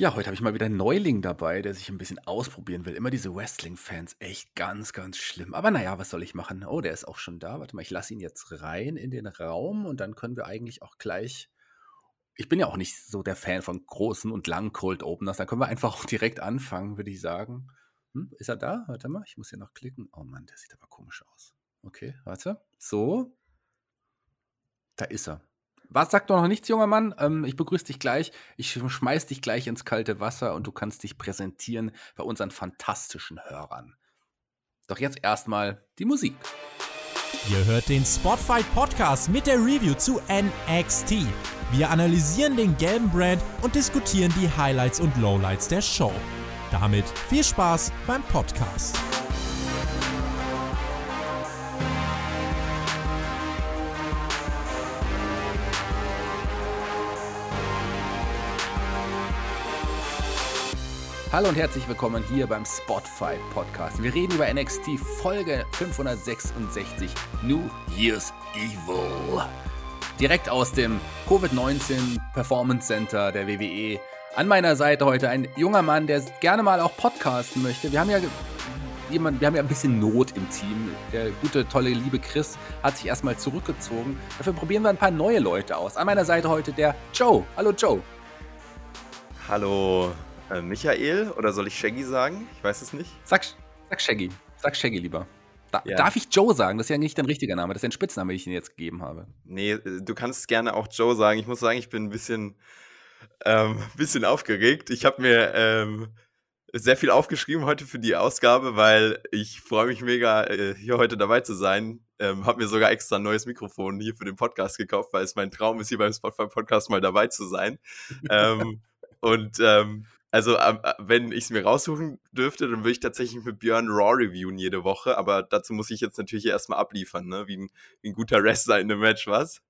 Ja, heute habe ich mal wieder einen Neuling dabei, der sich ein bisschen ausprobieren will. Immer diese Wrestling-Fans, echt ganz, ganz schlimm. Aber naja, was soll ich machen? Oh, der ist auch schon da. Warte mal, ich lasse ihn jetzt rein in den Raum und dann können wir eigentlich auch gleich. Ich bin ja auch nicht so der Fan von großen und langen Cold Openers. Dann können wir einfach auch direkt anfangen, würde ich sagen. Hm, ist er da? Warte mal, ich muss hier noch klicken. Oh Mann, der sieht aber komisch aus. Okay, warte. So. Da ist er. Was sagt doch noch nichts, junger Mann? Ähm, ich begrüße dich gleich. Ich schmeiß dich gleich ins kalte Wasser und du kannst dich präsentieren bei unseren fantastischen Hörern. Doch jetzt erstmal die Musik. Ihr hört den Spotfight Podcast mit der Review zu NXT. Wir analysieren den gelben Brand und diskutieren die Highlights und Lowlights der Show. Damit viel Spaß beim Podcast. Hallo und herzlich willkommen hier beim Spotfight Podcast. Wir reden über NXT Folge 566 New Year's Evil. Direkt aus dem Covid-19 Performance Center der WWE. An meiner Seite heute ein junger Mann, der gerne mal auch podcasten möchte. Wir haben ja jemand, wir haben ja ein bisschen Not im Team. Der gute, tolle, liebe Chris hat sich erstmal zurückgezogen. Dafür probieren wir ein paar neue Leute aus. An meiner Seite heute der Joe. Hallo Joe. Hallo äh, Michael oder soll ich Shaggy sagen? Ich weiß es nicht. Sag, sag Shaggy. Sag Shaggy lieber. Da, ja. Darf ich Joe sagen? Das ist ja nicht dein richtiger Name, das ist ein Spitzname, den ich Ihnen jetzt gegeben habe. Nee, äh, du kannst gerne auch Joe sagen. Ich muss sagen, ich bin ein bisschen, ähm, bisschen aufgeregt. Ich habe mir ähm, sehr viel aufgeschrieben heute für die Ausgabe, weil ich freue mich mega, äh, hier heute dabei zu sein. Ähm, habe mir sogar extra ein neues Mikrofon hier für den Podcast gekauft, weil es mein Traum ist, hier beim Spotify Podcast mal dabei zu sein. ähm, und ähm, also, ähm, äh, wenn ich es mir raussuchen dürfte, dann würde ich tatsächlich mit Björn Raw reviewen jede Woche. Aber dazu muss ich jetzt natürlich erstmal abliefern, ne? Wie ein, wie ein guter Wrestler in einem Match, was?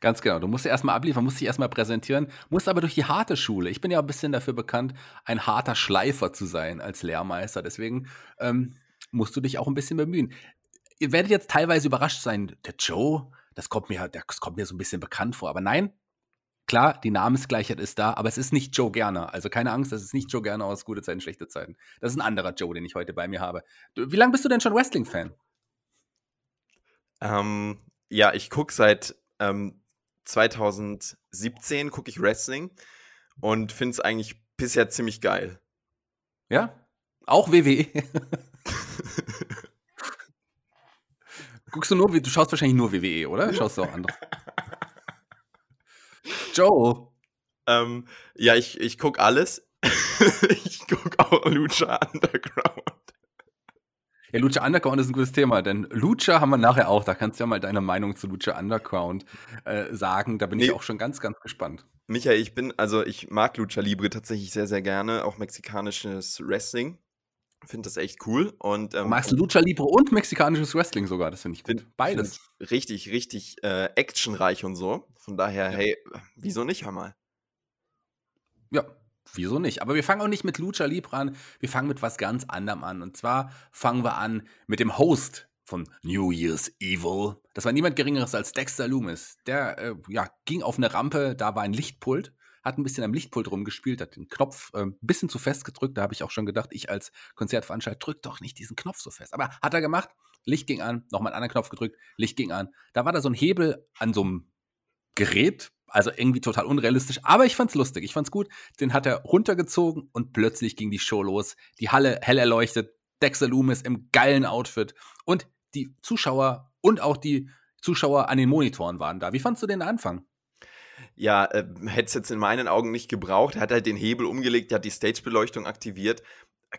Ganz genau. Du musst erstmal abliefern, musst dich erstmal präsentieren, musst aber durch die harte Schule. Ich bin ja ein bisschen dafür bekannt, ein harter Schleifer zu sein als Lehrmeister. Deswegen ähm, musst du dich auch ein bisschen bemühen. Ihr werdet jetzt teilweise überrascht sein, der Joe, das kommt mir, das kommt mir so ein bisschen bekannt vor. Aber nein, Klar, die Namensgleichheit ist da, aber es ist nicht Joe Gerner. Also keine Angst, das ist nicht Joe Gerner aus gute Zeiten, schlechte Zeiten. Das ist ein anderer Joe, den ich heute bei mir habe. Wie lange bist du denn schon Wrestling-Fan? Ähm, ja, ich gucke seit ähm, 2017 gucke ich Wrestling und finde es eigentlich bisher ziemlich geil. Ja? Auch WWE? Guckst du nur, du schaust wahrscheinlich nur WWE, oder? Schaust du auch andere? Joe. Ähm, ja, ich, ich gucke alles. ich gucke auch Lucha Underground. Ja, Lucha Underground ist ein gutes Thema, denn Lucha haben wir nachher auch. Da kannst du ja mal deine Meinung zu Lucha Underground äh, sagen. Da bin nee. ich auch schon ganz, ganz gespannt. Michael, ich bin, also ich mag Lucha Libre tatsächlich sehr, sehr gerne. Auch mexikanisches Wrestling. Finde das echt cool. Und, ähm, Magst Lucha Libre und mexikanisches Wrestling sogar? Das finde ich gut. Find, Beides. Find richtig, richtig äh, actionreich und so. Von daher, ja. hey, wieso nicht, hör mal. Ja, wieso nicht? Aber wir fangen auch nicht mit Lucha Libre an. Wir fangen mit was ganz anderem an. Und zwar fangen wir an mit dem Host von New Year's Evil. Das war niemand Geringeres als Dexter Loomis. Der äh, ja, ging auf eine Rampe, da war ein Lichtpult hat ein bisschen am Lichtpult rumgespielt, hat den Knopf äh, ein bisschen zu fest gedrückt. Da habe ich auch schon gedacht, ich als Konzertveranstalter drück doch nicht diesen Knopf so fest. Aber hat er gemacht, Licht ging an, nochmal einen anderen Knopf gedrückt, Licht ging an. Da war da so ein Hebel an so einem Gerät, also irgendwie total unrealistisch, aber ich fand's lustig, ich fand's gut. Den hat er runtergezogen und plötzlich ging die Show los. Die Halle hell erleuchtet, Dexter Loomis im geilen Outfit und die Zuschauer und auch die Zuschauer an den Monitoren waren da. Wie fandst du den Anfang? Ja, äh, hätte es jetzt in meinen Augen nicht gebraucht. Er hat halt den Hebel umgelegt, er hat die Stage-Beleuchtung aktiviert.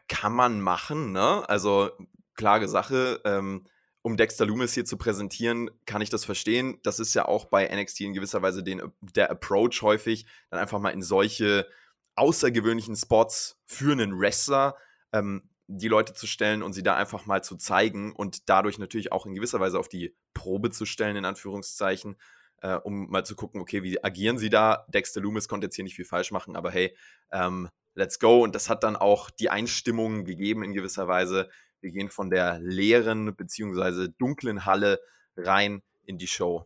Kann man machen, ne? Also, klare Sache. Ähm, um Dexter Loomis hier zu präsentieren, kann ich das verstehen. Das ist ja auch bei NXT in gewisser Weise den, der Approach häufig, dann einfach mal in solche außergewöhnlichen Spots für einen Wrestler ähm, die Leute zu stellen und sie da einfach mal zu zeigen und dadurch natürlich auch in gewisser Weise auf die Probe zu stellen, in Anführungszeichen äh, um mal zu gucken, okay, wie agieren sie da? Dexter Loomis konnte jetzt hier nicht viel falsch machen, aber hey, ähm, let's go. Und das hat dann auch die Einstimmung gegeben in gewisser Weise. Wir gehen von der leeren bzw. dunklen Halle rein in die Show.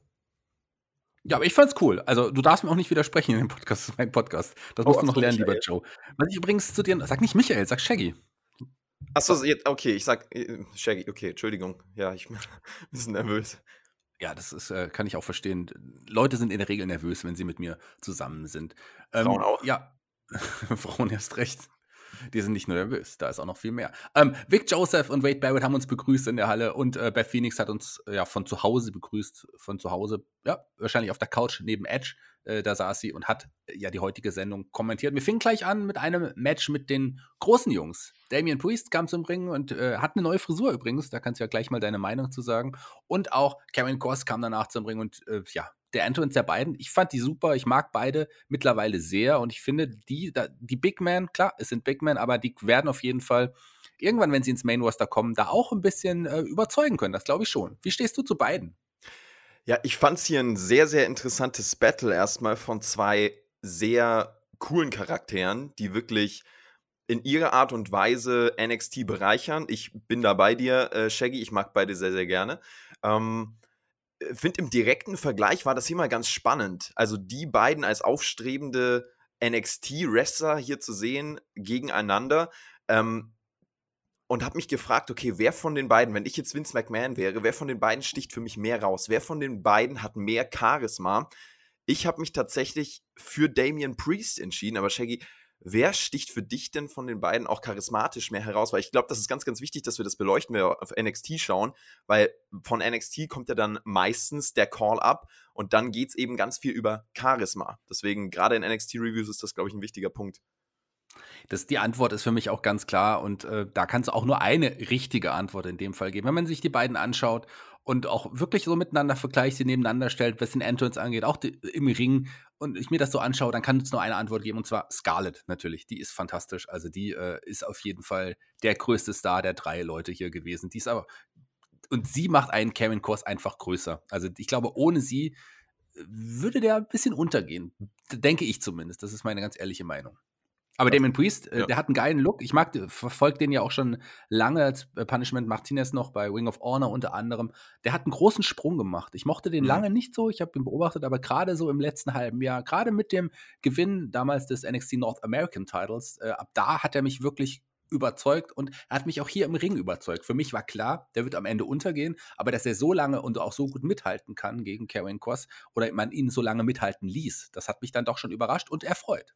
Ja, aber ich fand's cool. Also, du darfst mir auch nicht widersprechen in dem Podcast, das ist mein Podcast. Das Oh, musst du noch lernen, lieber Michael. Joe. Was ich übrigens zu dir sag nicht Michael, sag Shaggy. Achso, jetzt, okay, ich sag äh, Shaggy, okay, Entschuldigung. Ja, ich bin ein bisschen nervös. Ja, das ist, äh, kann ich auch verstehen. Leute sind in der Regel nervös, wenn sie mit mir zusammen sind. Ähm, Frauen auch? Ja, Frauen erst recht. Die sind nicht nur nervös, da ist auch noch viel mehr. Ähm, Vic Joseph und Wade Barrett haben uns begrüßt in der Halle und äh, Beth Phoenix hat uns ja von zu Hause begrüßt. Von zu Hause, ja, wahrscheinlich auf der Couch neben Edge. Äh, da saß sie und hat äh, ja die heutige Sendung kommentiert. Wir fingen gleich an mit einem Match mit den großen Jungs. Damian Priest kam zum Ring und äh, hat eine neue Frisur übrigens. Da kannst du ja gleich mal deine Meinung zu sagen. Und auch Karen Cross kam danach zum Ring und äh, ja, der Entrance der beiden, ich fand die super, ich mag beide mittlerweile sehr und ich finde, die, da, die Big Men, klar, es sind Big Men, aber die werden auf jeden Fall irgendwann, wenn sie ins Main Roster kommen, da auch ein bisschen überzeugen können. Das glaube ich schon. Wie stehst du zu beiden? Ja, ich fand's hier ein sehr, sehr interessantes Battle erstmal von zwei sehr coolen Charakteren, die wirklich in ihrer Art und Weise NXT bereichern. Ich bin da bei dir, äh, Shaggy, ich mag beide sehr, sehr gerne. Ähm, finde im direkten Vergleich war das hier mal ganz spannend. Also die beiden als aufstrebende NXT-Wrestler hier zu sehen gegeneinander. Ähm, und habe mich gefragt, okay, wer von den beiden, wenn ich jetzt Vince McMahon wäre, wer von den beiden sticht für mich mehr raus? Wer von den beiden hat mehr Charisma? Ich habe mich tatsächlich für Damian Priest entschieden, aber Shaggy, wer sticht für dich denn von den beiden auch charismatisch mehr heraus? Weil ich glaube, das ist ganz, ganz wichtig, dass wir das beleuchten, wenn wir auf NXT schauen, weil von NXT kommt ja dann meistens der Call-Up und dann geht es eben ganz viel über Charisma. Deswegen, gerade in NXT-Reviews ist das, glaube ich, ein wichtiger Punkt. Das, die Antwort ist für mich auch ganz klar und äh, da kann es auch nur eine richtige Antwort in dem Fall geben. Wenn man sich die beiden anschaut und auch wirklich so miteinander vergleicht, sie nebeneinander stellt, was den Entrance angeht, auch die, im Ring und ich mir das so anschaue, dann kann es nur eine Antwort geben und zwar Scarlett natürlich. Die ist fantastisch. Also die äh, ist auf jeden Fall der größte Star der drei Leute hier gewesen. Die ist aber und sie macht einen Karen Kors einfach größer. Also ich glaube, ohne sie würde der ein bisschen untergehen. Denke ich zumindest. Das ist meine ganz ehrliche Meinung. Aber Damon Priest, äh, Ja. der hat einen geilen Look. Ich mag, verfolge den ja auch schon lange als äh, Punishment Martinez noch bei Wing of Honor unter anderem. Der hat einen großen Sprung gemacht. Ich mochte den Mhm. lange nicht so. Ich habe ihn beobachtet, aber gerade so im letzten halben Jahr, gerade mit dem Gewinn damals des NXT North American Titles, äh, ab da hat er mich wirklich überzeugt und er hat mich auch hier im Ring überzeugt. Für mich war klar, der wird am Ende untergehen, aber dass er so lange und auch so gut mithalten kann gegen Karen Cross oder man ihn so lange mithalten ließ, das hat mich dann doch schon überrascht und erfreut.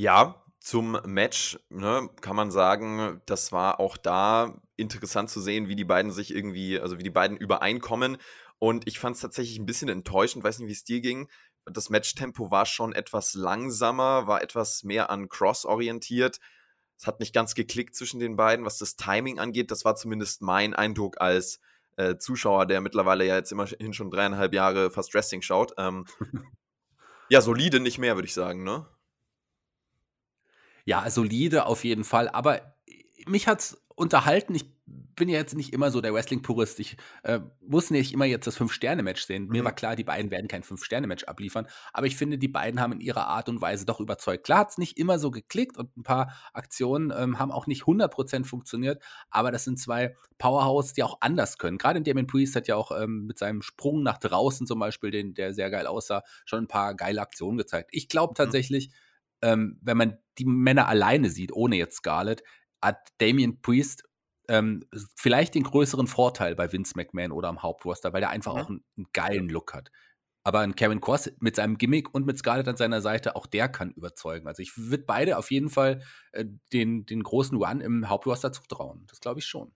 Ja, zum Match ne, kann man sagen, das war auch da interessant zu sehen, wie die beiden sich irgendwie, also wie die beiden übereinkommen. Und ich fand es tatsächlich ein bisschen enttäuschend, weiß nicht, wie es dir ging. Das Matchtempo war schon etwas langsamer, war etwas mehr an Cross orientiert. Es hat nicht ganz geklickt zwischen den beiden, was das Timing angeht. Das war zumindest mein Eindruck als äh, Zuschauer, der mittlerweile ja jetzt immerhin schon dreieinhalb Jahre fast Wrestling schaut. Ähm, ja, solide nicht mehr, würde ich sagen, ne? Ja, solide auf jeden Fall, aber mich hat's unterhalten. Ich bin ja jetzt nicht immer so der Wrestling-Purist. Ich äh, muss nicht immer jetzt das Fünf-Sterne-Match sehen. Mir Mhm. war klar, die beiden werden kein Fünf-Sterne-Match abliefern, aber ich finde, die beiden haben in ihrer Art und Weise doch überzeugt. Klar hat's nicht immer so geklickt und ein paar Aktionen ähm, haben auch nicht 100% funktioniert, aber das sind zwei Powerhouse, die auch anders können. Gerade Damien Priest hat ja auch ähm, mit seinem Sprung nach draußen zum Beispiel, den, der sehr geil aussah, schon ein paar geile Aktionen gezeigt. Ich glaube tatsächlich, ähm, wenn man die Männer alleine sieht, ohne jetzt Scarlett, hat Damien Priest ähm, vielleicht den größeren Vorteil bei Vince McMahon oder am Hauptroster, weil der einfach Mhm. auch einen, einen geilen Look hat. Aber ein Kevin Cross mit seinem Gimmick und mit Scarlett an seiner Seite, auch der kann überzeugen. Also ich würde beide auf jeden Fall äh, den, den großen Run im Hauptroster zutrauen. Das glaube ich schon.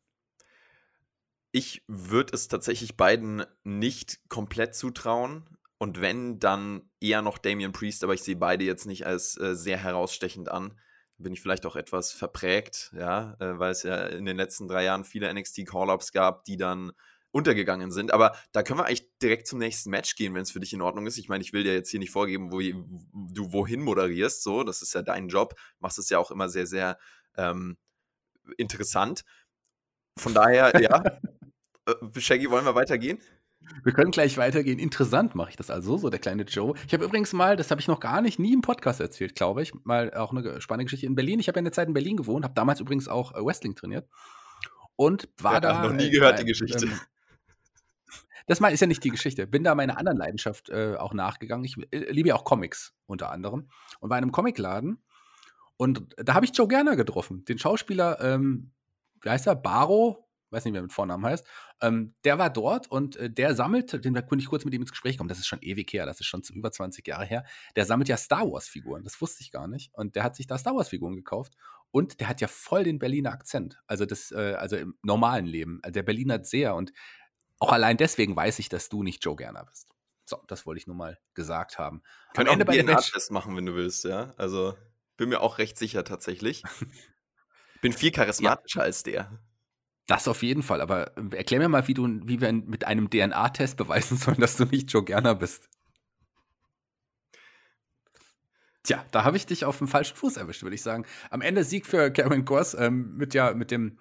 Ich würde es tatsächlich beiden nicht komplett zutrauen. Und wenn, dann eher noch Damian Priest, aber ich sehe beide jetzt nicht als äh, sehr herausstechend an. Bin ich vielleicht auch etwas verprägt, ja, äh, weil es ja in den letzten drei Jahren viele NXT-Call-Ups gab, die dann untergegangen sind. Aber da können wir eigentlich direkt zum nächsten Match gehen, wenn es für dich in Ordnung ist. Ich meine, ich will dir jetzt hier nicht vorgeben, wo du wohin moderierst, so, das ist ja dein Job. Machst es ja auch immer sehr, sehr ähm, interessant. Von daher, ja. Äh, Shaggy, wollen wir weitergehen? Wir können gleich weitergehen. Interessant mache ich das also, so der kleine Joe. Ich habe übrigens mal, das habe ich noch gar nicht, nie im Podcast erzählt, glaube ich, mal auch eine spannende Geschichte in Berlin. Ich habe ja eine Zeit in Berlin gewohnt, habe damals übrigens auch äh, Wrestling trainiert und war Ja, da. noch nie äh, gehört bei, die Geschichte. Ähm, das ist ja nicht die Geschichte. Bin da meiner anderen Leidenschaft äh, auch nachgegangen. Ich äh, liebe ja auch Comics unter anderem und war in einem Comicladen und da habe ich Joe Gerner getroffen, den Schauspieler, ähm, wie heißt er, Baro, weiß nicht, wer mit Vornamen heißt, ähm, der war dort und äh, der sammelt, den konnte ich kurz mit ihm ins Gespräch kommen, das ist schon ewig her, das ist schon über 20 Jahre her, der sammelt ja Star Wars-Figuren, das wusste ich gar nicht. Und der hat sich da Star Wars-Figuren gekauft und der hat ja voll den Berliner Akzent, also das, äh, also im normalen Leben. Also der Berliner hat sehr und auch allein deswegen weiß ich, dass du nicht Joe Gerner bist. So, das wollte ich nur mal gesagt haben. Können bei dem Match machen, wenn du willst, ja. Also bin mir auch recht sicher tatsächlich. bin viel charismatischer ja. als der. Das auf jeden Fall, aber ähm, erklär mir mal, wie, du, wie wir mit einem DNA-Test beweisen sollen, dass du nicht Joe Gerner bist. Tja, da habe ich dich auf dem falschen Fuß erwischt, würde ich sagen. Am Ende Sieg für Cameron Gors ähm, mit, ja, mit dem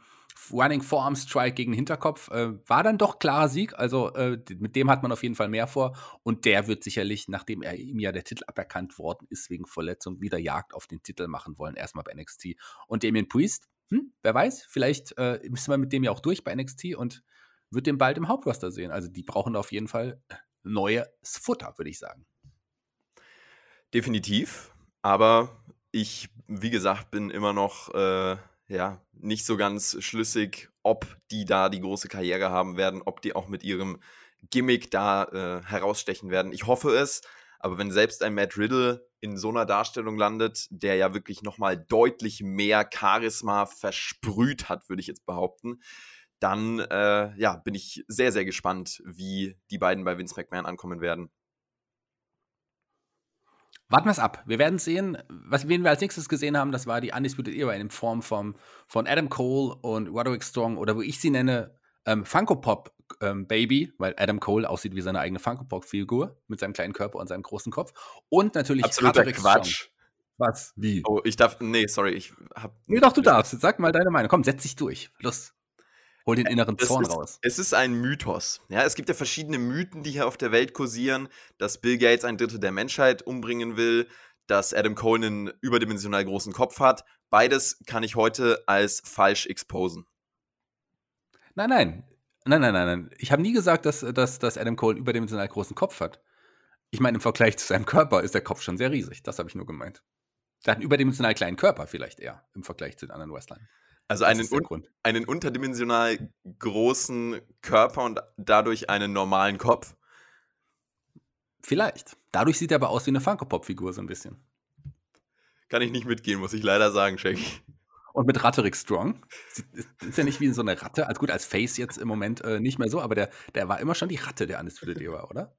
Running Forearm Strike gegen Hinterkopf. Äh, war dann doch klarer Sieg. Also äh, mit dem hat man auf jeden Fall mehr vor. Und der wird sicherlich, nachdem er ihm ja der Titel aberkannt worden ist wegen Verletzung, wieder Jagd auf den Titel machen wollen. Erstmal bei NXT. Und Damien Priest hm, wer weiß, vielleicht äh, müssen wir mit dem ja auch durch bei NXT und wird den bald im Hauptroster sehen. Also die brauchen auf jeden Fall neues Futter, würde ich sagen. Definitiv, aber ich, wie gesagt, bin immer noch äh, ja, nicht so ganz schlüssig, ob die da die große Karriere haben werden, ob die auch mit ihrem Gimmick da äh, herausstechen werden. Ich hoffe es, aber wenn selbst ein Matt Riddle in so einer Darstellung landet, der ja wirklich nochmal deutlich mehr Charisma versprüht hat, würde ich jetzt behaupten, dann äh, ja, bin ich sehr, sehr gespannt, wie die beiden bei Vince McMahon ankommen werden. Warten wir es ab. Wir werden sehen. Was wen wir als nächstes gesehen haben, das war die Undisputed Era in Form vom, von Adam Cole und Roderick Strong oder wo ich sie nenne, ähm, Funko Pop ähm, Baby, weil Adam Cole aussieht wie seine eigene Funko Pop Figur mit seinem kleinen Körper und seinem großen Kopf. Und natürlich Absoluter Quatsch. Strong. Was? Wie? Oh, ich darf. Nee, sorry, ich hab. Nee, doch, du darfst. Sag mal deine Meinung. Komm, setz dich durch. Los. Hol den inneren Zorn ist, raus. Es ist ein Mythos. Ja, es gibt ja verschiedene Mythen, die hier auf der Welt kursieren, dass Bill Gates ein Drittel der Menschheit umbringen will, dass Adam Cole einen überdimensional großen Kopf hat. Beides kann ich heute als falsch exposen. Nein, nein. Nein, nein, nein, nein. Ich habe nie gesagt, dass, dass, dass Adam Cole einen überdimensional großen Kopf hat. Ich meine, im Vergleich zu seinem Körper ist der Kopf schon sehr riesig. Das habe ich nur gemeint. Der hat einen überdimensional kleinen Körper vielleicht eher im Vergleich zu den anderen Wrestlern. Also einen, un einen unterdimensional großen Körper und dadurch einen normalen Kopf? Vielleicht. Dadurch sieht er aber aus wie eine Funko-Pop-Figur so ein bisschen. Kann ich nicht mitgehen, muss ich leider sagen, Shaggy. Und mit Ratterick Strong. Ist ja nicht wie so eine Ratte. Also gut, als Face jetzt im Moment äh, nicht mehr so, aber der, der war immer schon die Ratte der Undisputed Era, oder?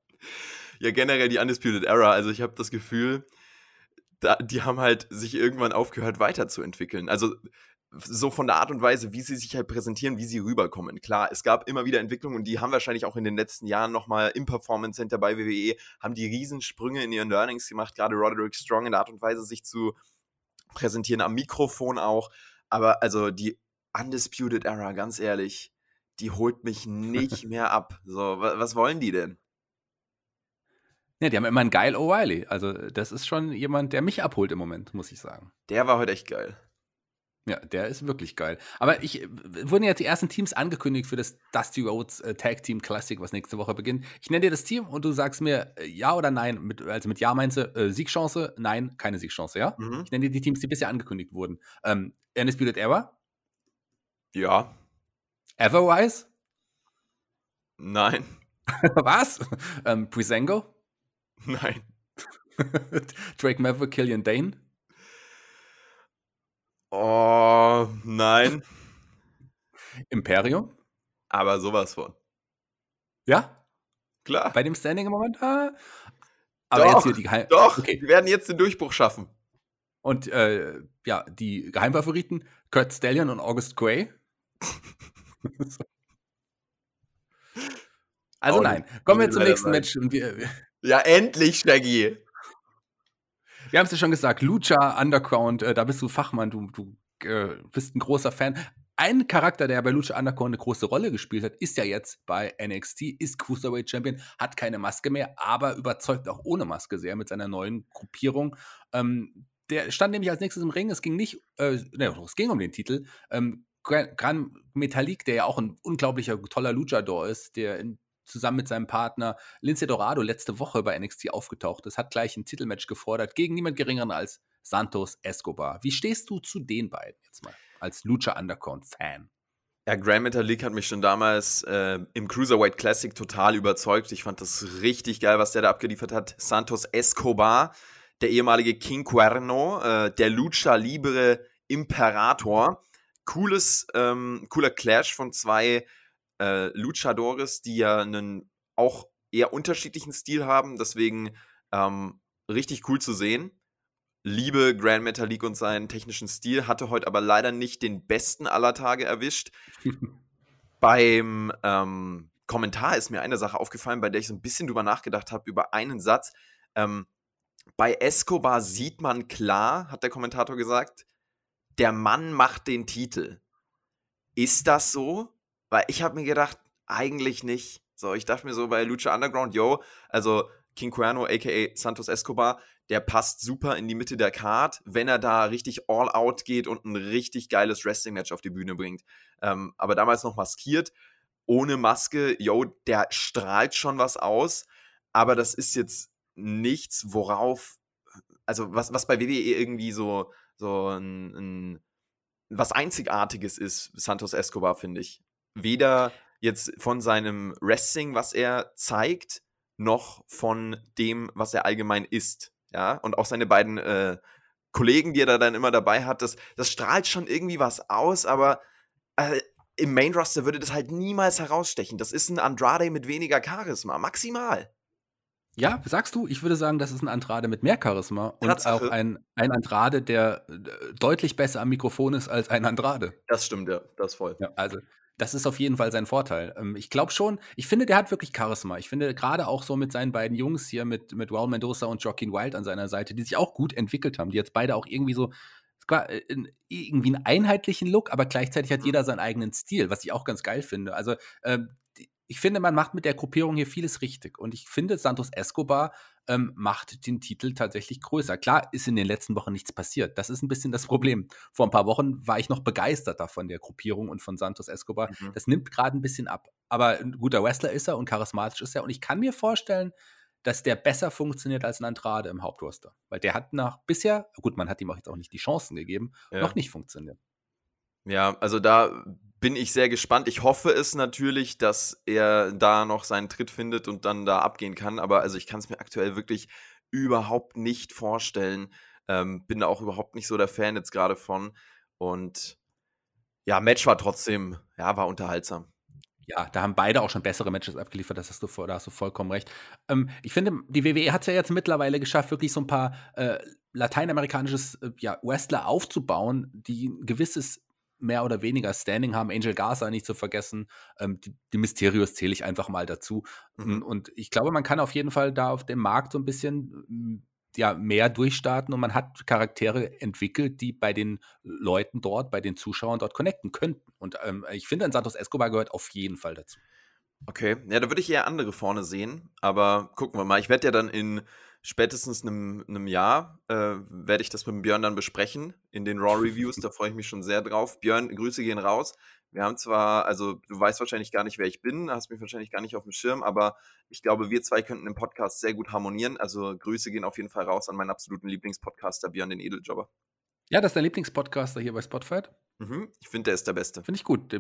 Ja, generell die Undisputed Era. Also ich habe das Gefühl, da, die haben halt sich irgendwann aufgehört weiterzuentwickeln. Also so von der Art und Weise, wie sie sich halt präsentieren, wie sie rüberkommen. Klar, es gab immer wieder Entwicklungen und die haben wahrscheinlich auch in den letzten Jahren nochmal im Performance Center bei WWE, haben die Riesensprünge in ihren Learnings gemacht, gerade Roderick Strong in der Art und Weise, sich zu präsentieren, am Mikrofon auch. Aber also die Undisputed Era, ganz ehrlich, die holt mich nicht mehr ab. So, was wollen die denn? Ja, die haben immer einen geil O'Reilly. Also, das ist schon jemand, der mich abholt im Moment, muss ich sagen. Der war heute echt geil. Ja, der ist wirklich geil. Aber ich wurden jetzt die ersten Teams angekündigt für das Dusty Roads äh, Tag Team Classic, was nächste Woche beginnt. Ich nenne dir das Team und du sagst mir äh, ja oder nein. Mit, also mit Ja meinst du äh, Siegchance, nein, keine Siegchance, ja? Mhm. Ich nenne dir die Teams, die bisher angekündigt wurden. Ähm, Undisputed Era? Ja. Everwise? Nein. was? ähm, Prisengo? Nein. Drake Maverick, Killian Dane? Oh, nein. Imperium? Aber sowas von. Ja? Klar. Bei dem Standing im Moment? Ah. Aber doch, jetzt hier die Geheim Doch, okay. die werden jetzt den Durchbruch schaffen. Und äh, ja, die Geheimfavoriten, Kurt Stallion und August Gray. also oh, nein. Kommen wir zum nächsten Match. Und wir, ja, endlich, Shaggy. Wir haben es ja schon gesagt, Lucha, Underground, äh, da bist du Fachmann, du, du äh, bist ein großer Fan. Ein Charakter, der bei Lucha Underground eine große Rolle gespielt hat, ist ja jetzt bei NXT, ist Cruiserweight Champion, hat keine Maske mehr, aber überzeugt auch ohne Maske sehr mit seiner neuen Gruppierung. Ähm, der stand nämlich als nächstes im Ring. Es ging nicht, äh, ne, es ging um den Titel. Ähm, Gran Metalik, der ja auch ein unglaublicher toller Luchador ist, der in zusammen mit seinem Partner Lince Dorado letzte Woche bei NXT aufgetaucht ist, hat gleich ein Titelmatch gefordert gegen niemand geringeren als Santos Escobar. Wie stehst du zu den beiden jetzt mal als Lucha Underground-Fan? Ja, Grand Metalik hat mich schon damals äh, im Cruiserweight Classic total überzeugt. Ich fand das richtig geil, was der da abgeliefert hat. Santos Escobar, der ehemalige King Cuerno, äh, der Lucha Libre Imperator. Cooles, ähm, cooler Clash von zwei äh, Luchadores, die ja einen auch eher unterschiedlichen Stil haben. Deswegen ähm, richtig cool zu sehen liebe Grand Metalik und seinen technischen Stil, hatte heute aber leider nicht den besten aller Tage erwischt. Beim ähm, Kommentar ist mir eine Sache aufgefallen, bei der ich so ein bisschen drüber nachgedacht habe, über einen Satz. Ähm, bei Escobar sieht man klar, hat der Kommentator gesagt, der Mann macht den Titel. Ist das so? Weil ich habe mir gedacht, eigentlich nicht. So, ich dachte mir so bei Lucha Underground, yo, also King Cuerno, aka Santos Escobar, der passt super in die Mitte der Card, wenn er da richtig all out geht und ein richtig geiles Wrestling-Match auf die Bühne bringt. Ähm, aber damals noch maskiert, ohne Maske, yo, der strahlt schon was aus, aber das ist jetzt nichts, worauf, also was, was bei WWE irgendwie so, so ein, ein was Einzigartiges ist, Santos Escobar, finde ich. Weder jetzt von seinem Wrestling, was er zeigt, noch von dem, was er allgemein ist. Ja, und auch seine beiden äh, Kollegen, die er da dann immer dabei hat, das, das strahlt schon irgendwie was aus, aber äh, im Main Roster würde das halt niemals herausstechen. Das ist ein Andrade mit weniger Charisma, maximal. Ja, sagst du? Ich würde sagen, das ist ein Andrade mit mehr Charisma und Tatsache. auch ein, ein Andrade, der äh, deutlich besser am Mikrofon ist als ein Andrade. Das stimmt, ja, das voll. Ja, also das ist auf jeden Fall sein Vorteil. Ähm, ich glaube schon, ich finde, der hat wirklich Charisma. Ich finde gerade auch so mit seinen beiden Jungs hier, mit, mit Raul Mendoza und Joaquin Wild an seiner Seite, die sich auch gut entwickelt haben, die jetzt beide auch irgendwie so äh, irgendwie einen einheitlichen Look, aber gleichzeitig hat mhm. jeder seinen eigenen Stil, was ich auch ganz geil finde. Also ähm, ich finde, man macht mit der Gruppierung hier vieles richtig. Und ich finde, Santos Escobar ähm, macht den Titel tatsächlich größer. Klar ist in den letzten Wochen nichts passiert. Das ist ein bisschen das Problem. Vor ein paar Wochen war ich noch begeisterter von der Gruppierung und von Santos Escobar. Mhm. Das nimmt gerade ein bisschen ab. Aber ein guter Wrestler ist er und charismatisch ist er. Und ich kann mir vorstellen, dass der besser funktioniert als ein Andrade im Hauptroster. Weil der hat nach bisher, gut, man hat ihm auch jetzt auch nicht die Chancen gegeben, ja. noch nicht funktioniert. Ja, also da bin ich sehr gespannt. Ich hoffe es natürlich, dass er da noch seinen Tritt findet und dann da abgehen kann. Aber also ich kann es mir aktuell wirklich überhaupt nicht vorstellen. Ähm, bin da auch überhaupt nicht so der Fan jetzt gerade von. Und ja, Match war trotzdem, ja, war unterhaltsam. Ja, da haben beide auch schon bessere Matches abgeliefert, das hast du, da hast du vollkommen recht. Ähm, ich finde, die WWE hat es ja jetzt mittlerweile geschafft, wirklich so ein paar äh, lateinamerikanisches äh, ja, Wrestler aufzubauen, die ein gewisses mehr oder weniger Standing haben. Angel Garza nicht zu vergessen. Ähm, die, die Mysterios zähle ich einfach mal dazu. Mhm. Und ich glaube, man kann auf jeden Fall da auf dem Markt so ein bisschen mm, ja, mehr durchstarten und man hat Charaktere entwickelt, die bei den Leuten dort, bei den Zuschauern dort connecten könnten. Und ähm, ich finde, ein Santos Escobar gehört auf jeden Fall dazu. Okay, ja, da würde ich eher andere vorne sehen, aber gucken wir mal. Ich werde ja dann in spätestens einem, einem Jahr äh, werde ich das mit Björn dann besprechen in den Raw Reviews. Da freue ich mich schon sehr drauf. Björn, Grüße gehen raus. Wir haben zwar, also du weißt wahrscheinlich gar nicht, wer ich bin, hast mich wahrscheinlich gar nicht auf dem Schirm, aber ich glaube, wir zwei könnten im Podcast sehr gut harmonieren. Also Grüße gehen auf jeden Fall raus an meinen absoluten Lieblingspodcaster Björn, den Edeljobber. Ja, das ist dein Lieblingspodcaster hier bei Spotify. Mhm, ich finde, der ist der Beste. Finde ich gut.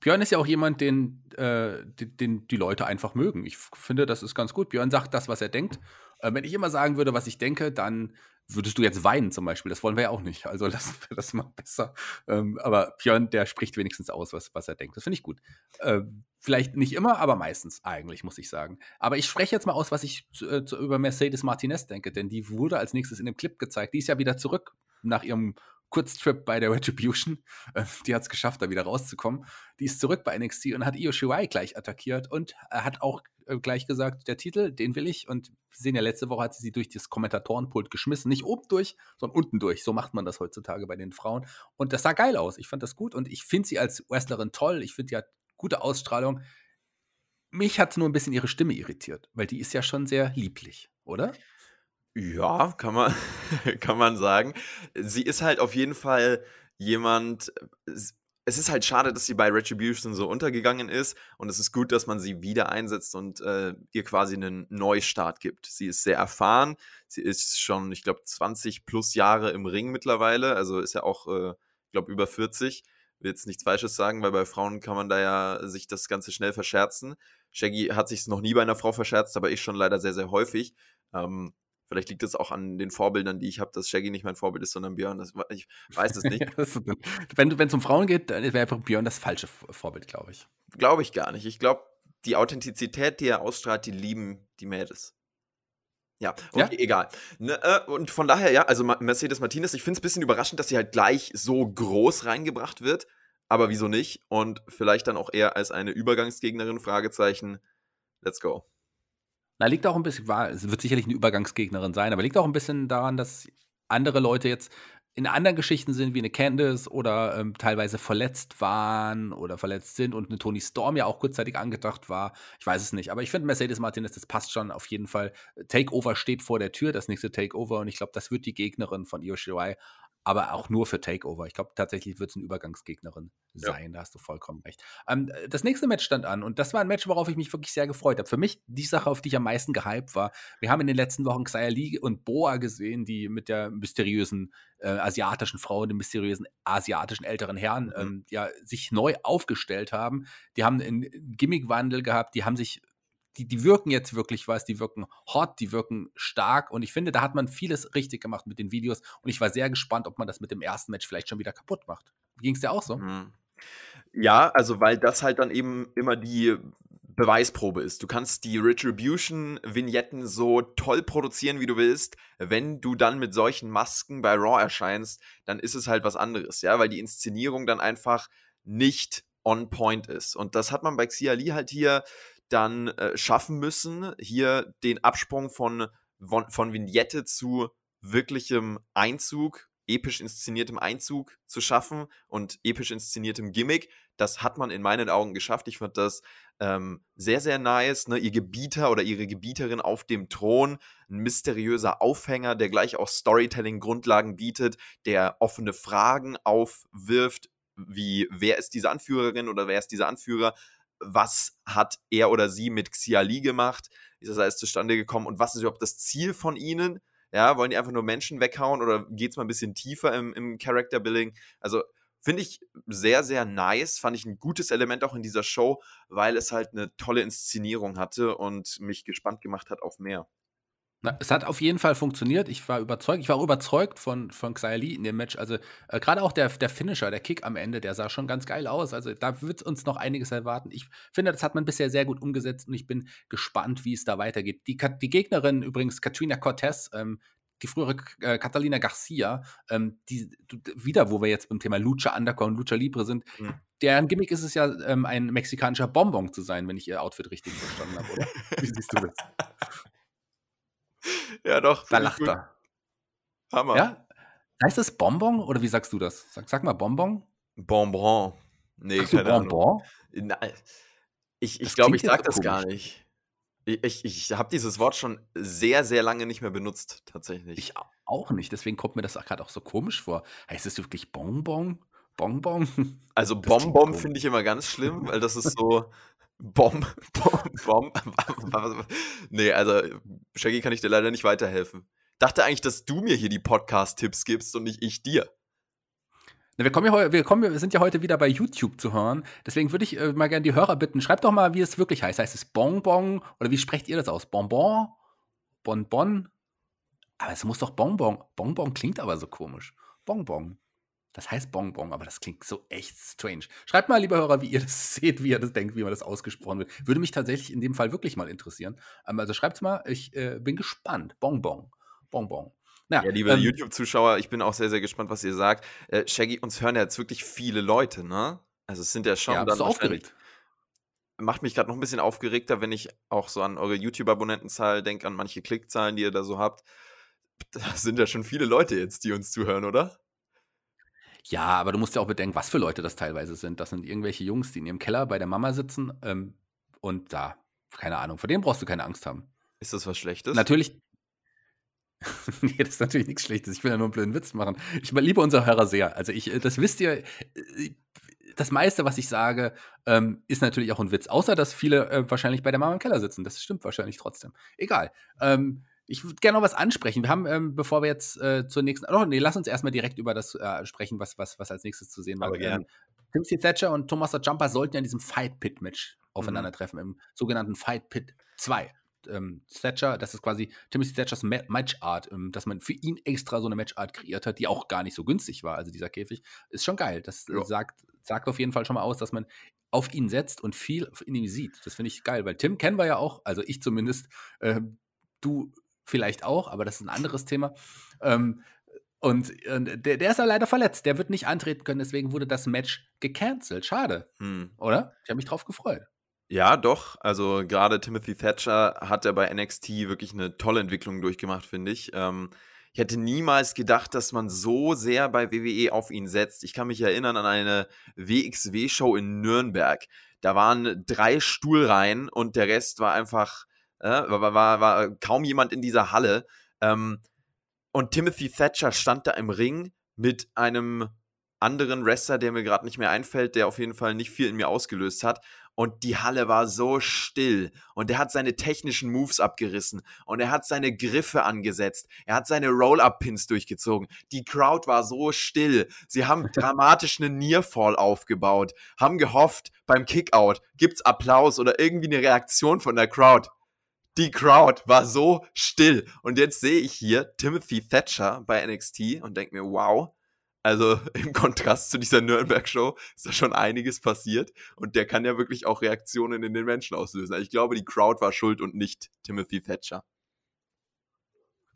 Björn ist ja auch jemand, den, äh, den, den, die Leute einfach mögen. Ich finde, das ist ganz gut. Björn sagt das, was er denkt. Äh, wenn ich immer sagen würde, was ich denke, dann würdest du jetzt weinen zum Beispiel. Das wollen wir ja auch nicht. Also lassen wir das mal besser. Ähm, aber Björn, der spricht wenigstens aus, was, was er denkt. Das finde ich gut. Äh, vielleicht nicht immer, aber meistens eigentlich, muss ich sagen. Aber ich spreche jetzt mal aus, was ich zu, äh, zu, über Mercedes Martinez denke, denn die wurde als nächstes in dem Clip gezeigt. Die ist ja wieder zurück nach ihrem Kurztrip bei der Retribution. Äh, die hat es geschafft, da wieder rauszukommen. Die ist zurück bei NXT und hat Io Shirai gleich attackiert und hat auch äh, gleich gesagt, der Titel, den will ich. Und wir sehen ja, letzte Woche hat sie sie durch das Kommentatorenpult geschmissen. Nicht oben durch, sondern unten durch. So macht man das heutzutage bei den Frauen. Und das sah geil aus. Ich fand das gut und ich finde sie als Wrestlerin toll. Ich finde, die hat gute Ausstrahlung. Mich hat nur ein bisschen ihre Stimme irritiert, weil die ist ja schon sehr lieblich, oder? Ja, kann man, kann man sagen. Sie ist halt auf jeden Fall jemand, es ist halt schade, dass sie bei Retribution so untergegangen ist und es ist gut, dass man sie wieder einsetzt und äh, ihr quasi einen Neustart gibt. Sie ist sehr erfahren, sie ist schon, ich glaube, 20 plus Jahre im Ring mittlerweile, also ist ja auch, äh, ich glaube, über 40. Will jetzt nichts Falsches sagen, weil bei Frauen kann man da ja sich das Ganze schnell verscherzen. Shaggy hat sich noch nie bei einer Frau verscherzt, aber ich schon leider sehr, sehr häufig. Ähm, Vielleicht liegt es auch an den Vorbildern, die ich habe, dass Shaggy nicht mein Vorbild ist, sondern Björn. Das, ich weiß es nicht. wenn es um Frauen geht, dann wäre einfach Björn das falsche Vorbild, glaube ich. Glaube ich gar nicht. Ich glaube, die Authentizität, die er ausstrahlt, die lieben die Mädels. Ja, okay, ja? egal. Ne, äh, und von daher, ja, also Mercedes Martinez, ich finde es ein bisschen überraschend, dass sie halt gleich so groß reingebracht wird. Aber wieso nicht? Und vielleicht dann auch eher als eine Übergangsgegnerin, Fragezeichen. Let's go. Na, liegt auch ein bisschen, war, es wird sicherlich eine Übergangsgegnerin sein, aber liegt auch ein bisschen daran, dass andere Leute jetzt in anderen Geschichten sind, wie eine Candice oder ähm, teilweise verletzt waren oder verletzt sind und eine Tony Storm ja auch kurzzeitig angedacht war. Ich weiß es nicht, aber ich finde Mercedes Martinez, das passt schon auf jeden Fall. Takeover steht vor der Tür, das nächste Takeover und ich glaube, das wird die Gegnerin von Io Shirai aber auch nur für Takeover. Ich glaube, tatsächlich wird es eine Übergangsgegnerin sein, ja. da hast du vollkommen recht. Ähm, das nächste Match stand an und das war ein Match, worauf ich mich wirklich sehr gefreut habe. Für mich die Sache, auf die ich am meisten gehypt war. Wir haben in den letzten Wochen Xia Li und Boa gesehen, die mit der mysteriösen äh, asiatischen Frau, dem mysteriösen asiatischen älteren Herrn, mhm. ähm, ja, sich neu aufgestellt haben. Die haben einen Gimmickwandel gehabt, die haben sich die, die wirken jetzt wirklich was, die wirken hot, die wirken stark und ich finde, da hat man vieles richtig gemacht mit den Videos und ich war sehr gespannt, ob man das mit dem ersten Match vielleicht schon wieder kaputt macht. Ging es dir auch so? Mhm. Ja, also weil das halt dann eben immer die Beweisprobe ist. Du kannst die Retribution-Vignetten so toll produzieren, wie du willst. Wenn du dann mit solchen Masken bei Raw erscheinst, dann ist es halt was anderes, ja, weil die Inszenierung dann einfach nicht on point ist. Und das hat man bei Xia Li halt hier dann äh, schaffen müssen, hier den Absprung von, von, von Vignette zu wirklichem Einzug, episch inszeniertem Einzug zu schaffen und episch inszeniertem Gimmick. Das hat man in meinen Augen geschafft. Ich fand das ähm, sehr, sehr nice. Ne? Ihr Gebieter oder ihre Gebieterin auf dem Thron, ein mysteriöser Aufhänger, der gleich auch Storytelling-Grundlagen bietet, der offene Fragen aufwirft, wie wer ist diese Anführerin oder wer ist dieser Anführer, was hat er oder sie mit Xiali gemacht? Ist das alles zustande gekommen? Und was ist überhaupt das Ziel von ihnen? Ja, wollen die einfach nur Menschen weghauen oder geht es mal ein bisschen tiefer im, im Character Building? Also finde ich sehr, sehr nice. Fand ich ein gutes Element auch in dieser Show, weil es halt eine tolle Inszenierung hatte und mich gespannt gemacht hat auf mehr. Na, es hat auf jeden Fall funktioniert. Ich war überzeugt. Ich war überzeugt von, von Xia Li in dem Match. Also, äh, gerade auch der, der Finisher, der Kick am Ende, der sah schon ganz geil aus. Also, da wird uns noch einiges erwarten. Ich finde, das hat man bisher sehr gut umgesetzt und ich bin gespannt, wie es da weitergeht. Die, die Gegnerin übrigens, Katrina Cortez, ähm, die frühere äh, Catalina Garcia, ähm, die wieder, wo wir jetzt beim Thema Lucha Underground und Lucha Libre sind, mhm. deren Gimmick ist es ja, ähm, ein mexikanischer Bonbon zu sein, wenn ich ihr Outfit richtig verstanden habe, oder? Wie siehst du das? Ja, doch. Da lacht er. Hammer. Ja? Heißt es Bonbon oder wie sagst du das? Sag, sag mal Bonbon. Bonbon. Nee, Ach, keine Bonbon? Ahnung. Ich, ich glaube, ich sag das gar nicht. Ich, ich, ich habe dieses Wort schon sehr, sehr lange nicht mehr benutzt, tatsächlich. Ich auch nicht, deswegen kommt mir das gerade auch so komisch vor. Heißt es wirklich Bonbon? Bonbon? Also Bonbon finde ich immer ganz schlimm, weil das ist so, Bom, Bom, Bom. nee, also, Shaggy kann ich dir leider nicht weiterhelfen. Dachte eigentlich, dass du mir hier die Podcast-Tipps gibst und nicht ich dir. Wir, kommen ja, wir, kommen, wir sind ja heute wieder bei YouTube zu hören. Deswegen würde ich äh, mal gerne die Hörer bitten, schreibt doch mal, wie es wirklich heißt. Heißt es Bonbon oder wie sprecht ihr das aus? Bonbon? Bonbon? Aber es muss doch Bonbon. Bonbon klingt aber so komisch. Bonbon. Das heißt Bonbon, aber das klingt so echt strange. Schreibt mal, liebe Hörer, wie ihr das seht, wie ihr das denkt, wie man das ausgesprochen wird. Würde mich tatsächlich in dem Fall wirklich mal interessieren. Ähm, also schreibt's mal, ich äh, bin gespannt. Bonbon. Bonbon. Ja, ja liebe ähm, YouTube-Zuschauer, ich bin auch sehr, sehr gespannt, was ihr sagt. Äh, Shaggy, uns hören ja jetzt wirklich viele Leute, ne? Also es sind ja schon ja, dann aufgeregt. Macht mich gerade noch ein bisschen aufgeregter, wenn ich auch so an eure YouTube-Abonnentenzahl denke, an manche Klickzahlen, die ihr da so habt. Das sind ja schon viele Leute jetzt, die uns zuhören, oder? Ja, aber du musst ja auch bedenken, was für Leute das teilweise sind. Das sind irgendwelche Jungs, die in ihrem Keller bei der Mama sitzen ähm, und da, keine Ahnung, vor denen brauchst du keine Angst haben. Ist das was Schlechtes? Natürlich. nee, das ist natürlich nichts Schlechtes. Ich will ja nur einen blöden Witz machen. Ich liebe unsere Hörer sehr. Also ich, äh, das wisst ihr, äh, das meiste, was ich sage, ähm, ist natürlich auch ein Witz. Außer, dass viele äh, wahrscheinlich bei der Mama im Keller sitzen. Das stimmt wahrscheinlich trotzdem. Egal. Ähm, ich würde gerne noch was ansprechen. Wir haben, ähm, bevor wir jetzt äh, zur nächsten. Oh, nee, lass uns erstmal direkt über das äh, sprechen, was, was, was als nächstes zu sehen war. Aber. Ähm, Timothy Thatcher und Thomas Jumper sollten ja in diesem Fight Pit Match aufeinandertreffen, im sogenannten Fight Pit 2. Ähm, Thatcher, das ist quasi Timothy Thatchers Ma Matchart, ähm, dass man für ihn extra so eine Matchart kreiert hat, die auch gar nicht so günstig war. Also dieser Käfig ist schon geil. Das Ja. sagt, sagt auf jeden Fall schon mal aus, dass man auf ihn setzt und viel in ihm sieht. Das finde ich geil, weil Tim kennen wir ja auch, also ich zumindest, ähm, du vielleicht auch, aber das ist ein anderes Thema. Ähm, und äh, der, der ist ja leider verletzt. Der wird nicht antreten können, deswegen wurde das Match gecancelt. Schade, Hm. oder? Ich habe mich drauf gefreut. Ja, doch. Also gerade Timothy Thatcher hat er bei NXT wirklich eine tolle Entwicklung durchgemacht, finde ich. Ähm, ich hätte niemals gedacht, dass man so sehr bei WWE auf ihn setzt. Ich kann mich erinnern an eine WXW-Show in Nürnberg. Da waren drei Stuhlreihen und der Rest war einfach, äh, war, war, war kaum jemand in dieser Halle. Ähm, und Timothy Thatcher stand da im Ring mit einem anderen Wrestler, der mir gerade nicht mehr einfällt, der auf jeden Fall nicht viel in mir ausgelöst hat. Und die Halle war so still. Und er hat seine technischen Moves abgerissen. Und er hat seine Griffe angesetzt. Er hat seine Roll-Up-Pins durchgezogen. Die Crowd war so still. Sie haben dramatisch einen Nearfall aufgebaut. Haben gehofft, beim Kickout gibt's Applaus oder irgendwie eine Reaktion von der Crowd. Die Crowd war so still. Und jetzt sehe ich hier Timothy Thatcher bei NXT und denke mir, wow, also im Kontrast zu dieser Nürnberg-Show ist da schon einiges passiert und der kann ja wirklich auch Reaktionen in den Menschen auslösen. Also ich glaube, die Crowd war schuld und nicht Timothy Thatcher.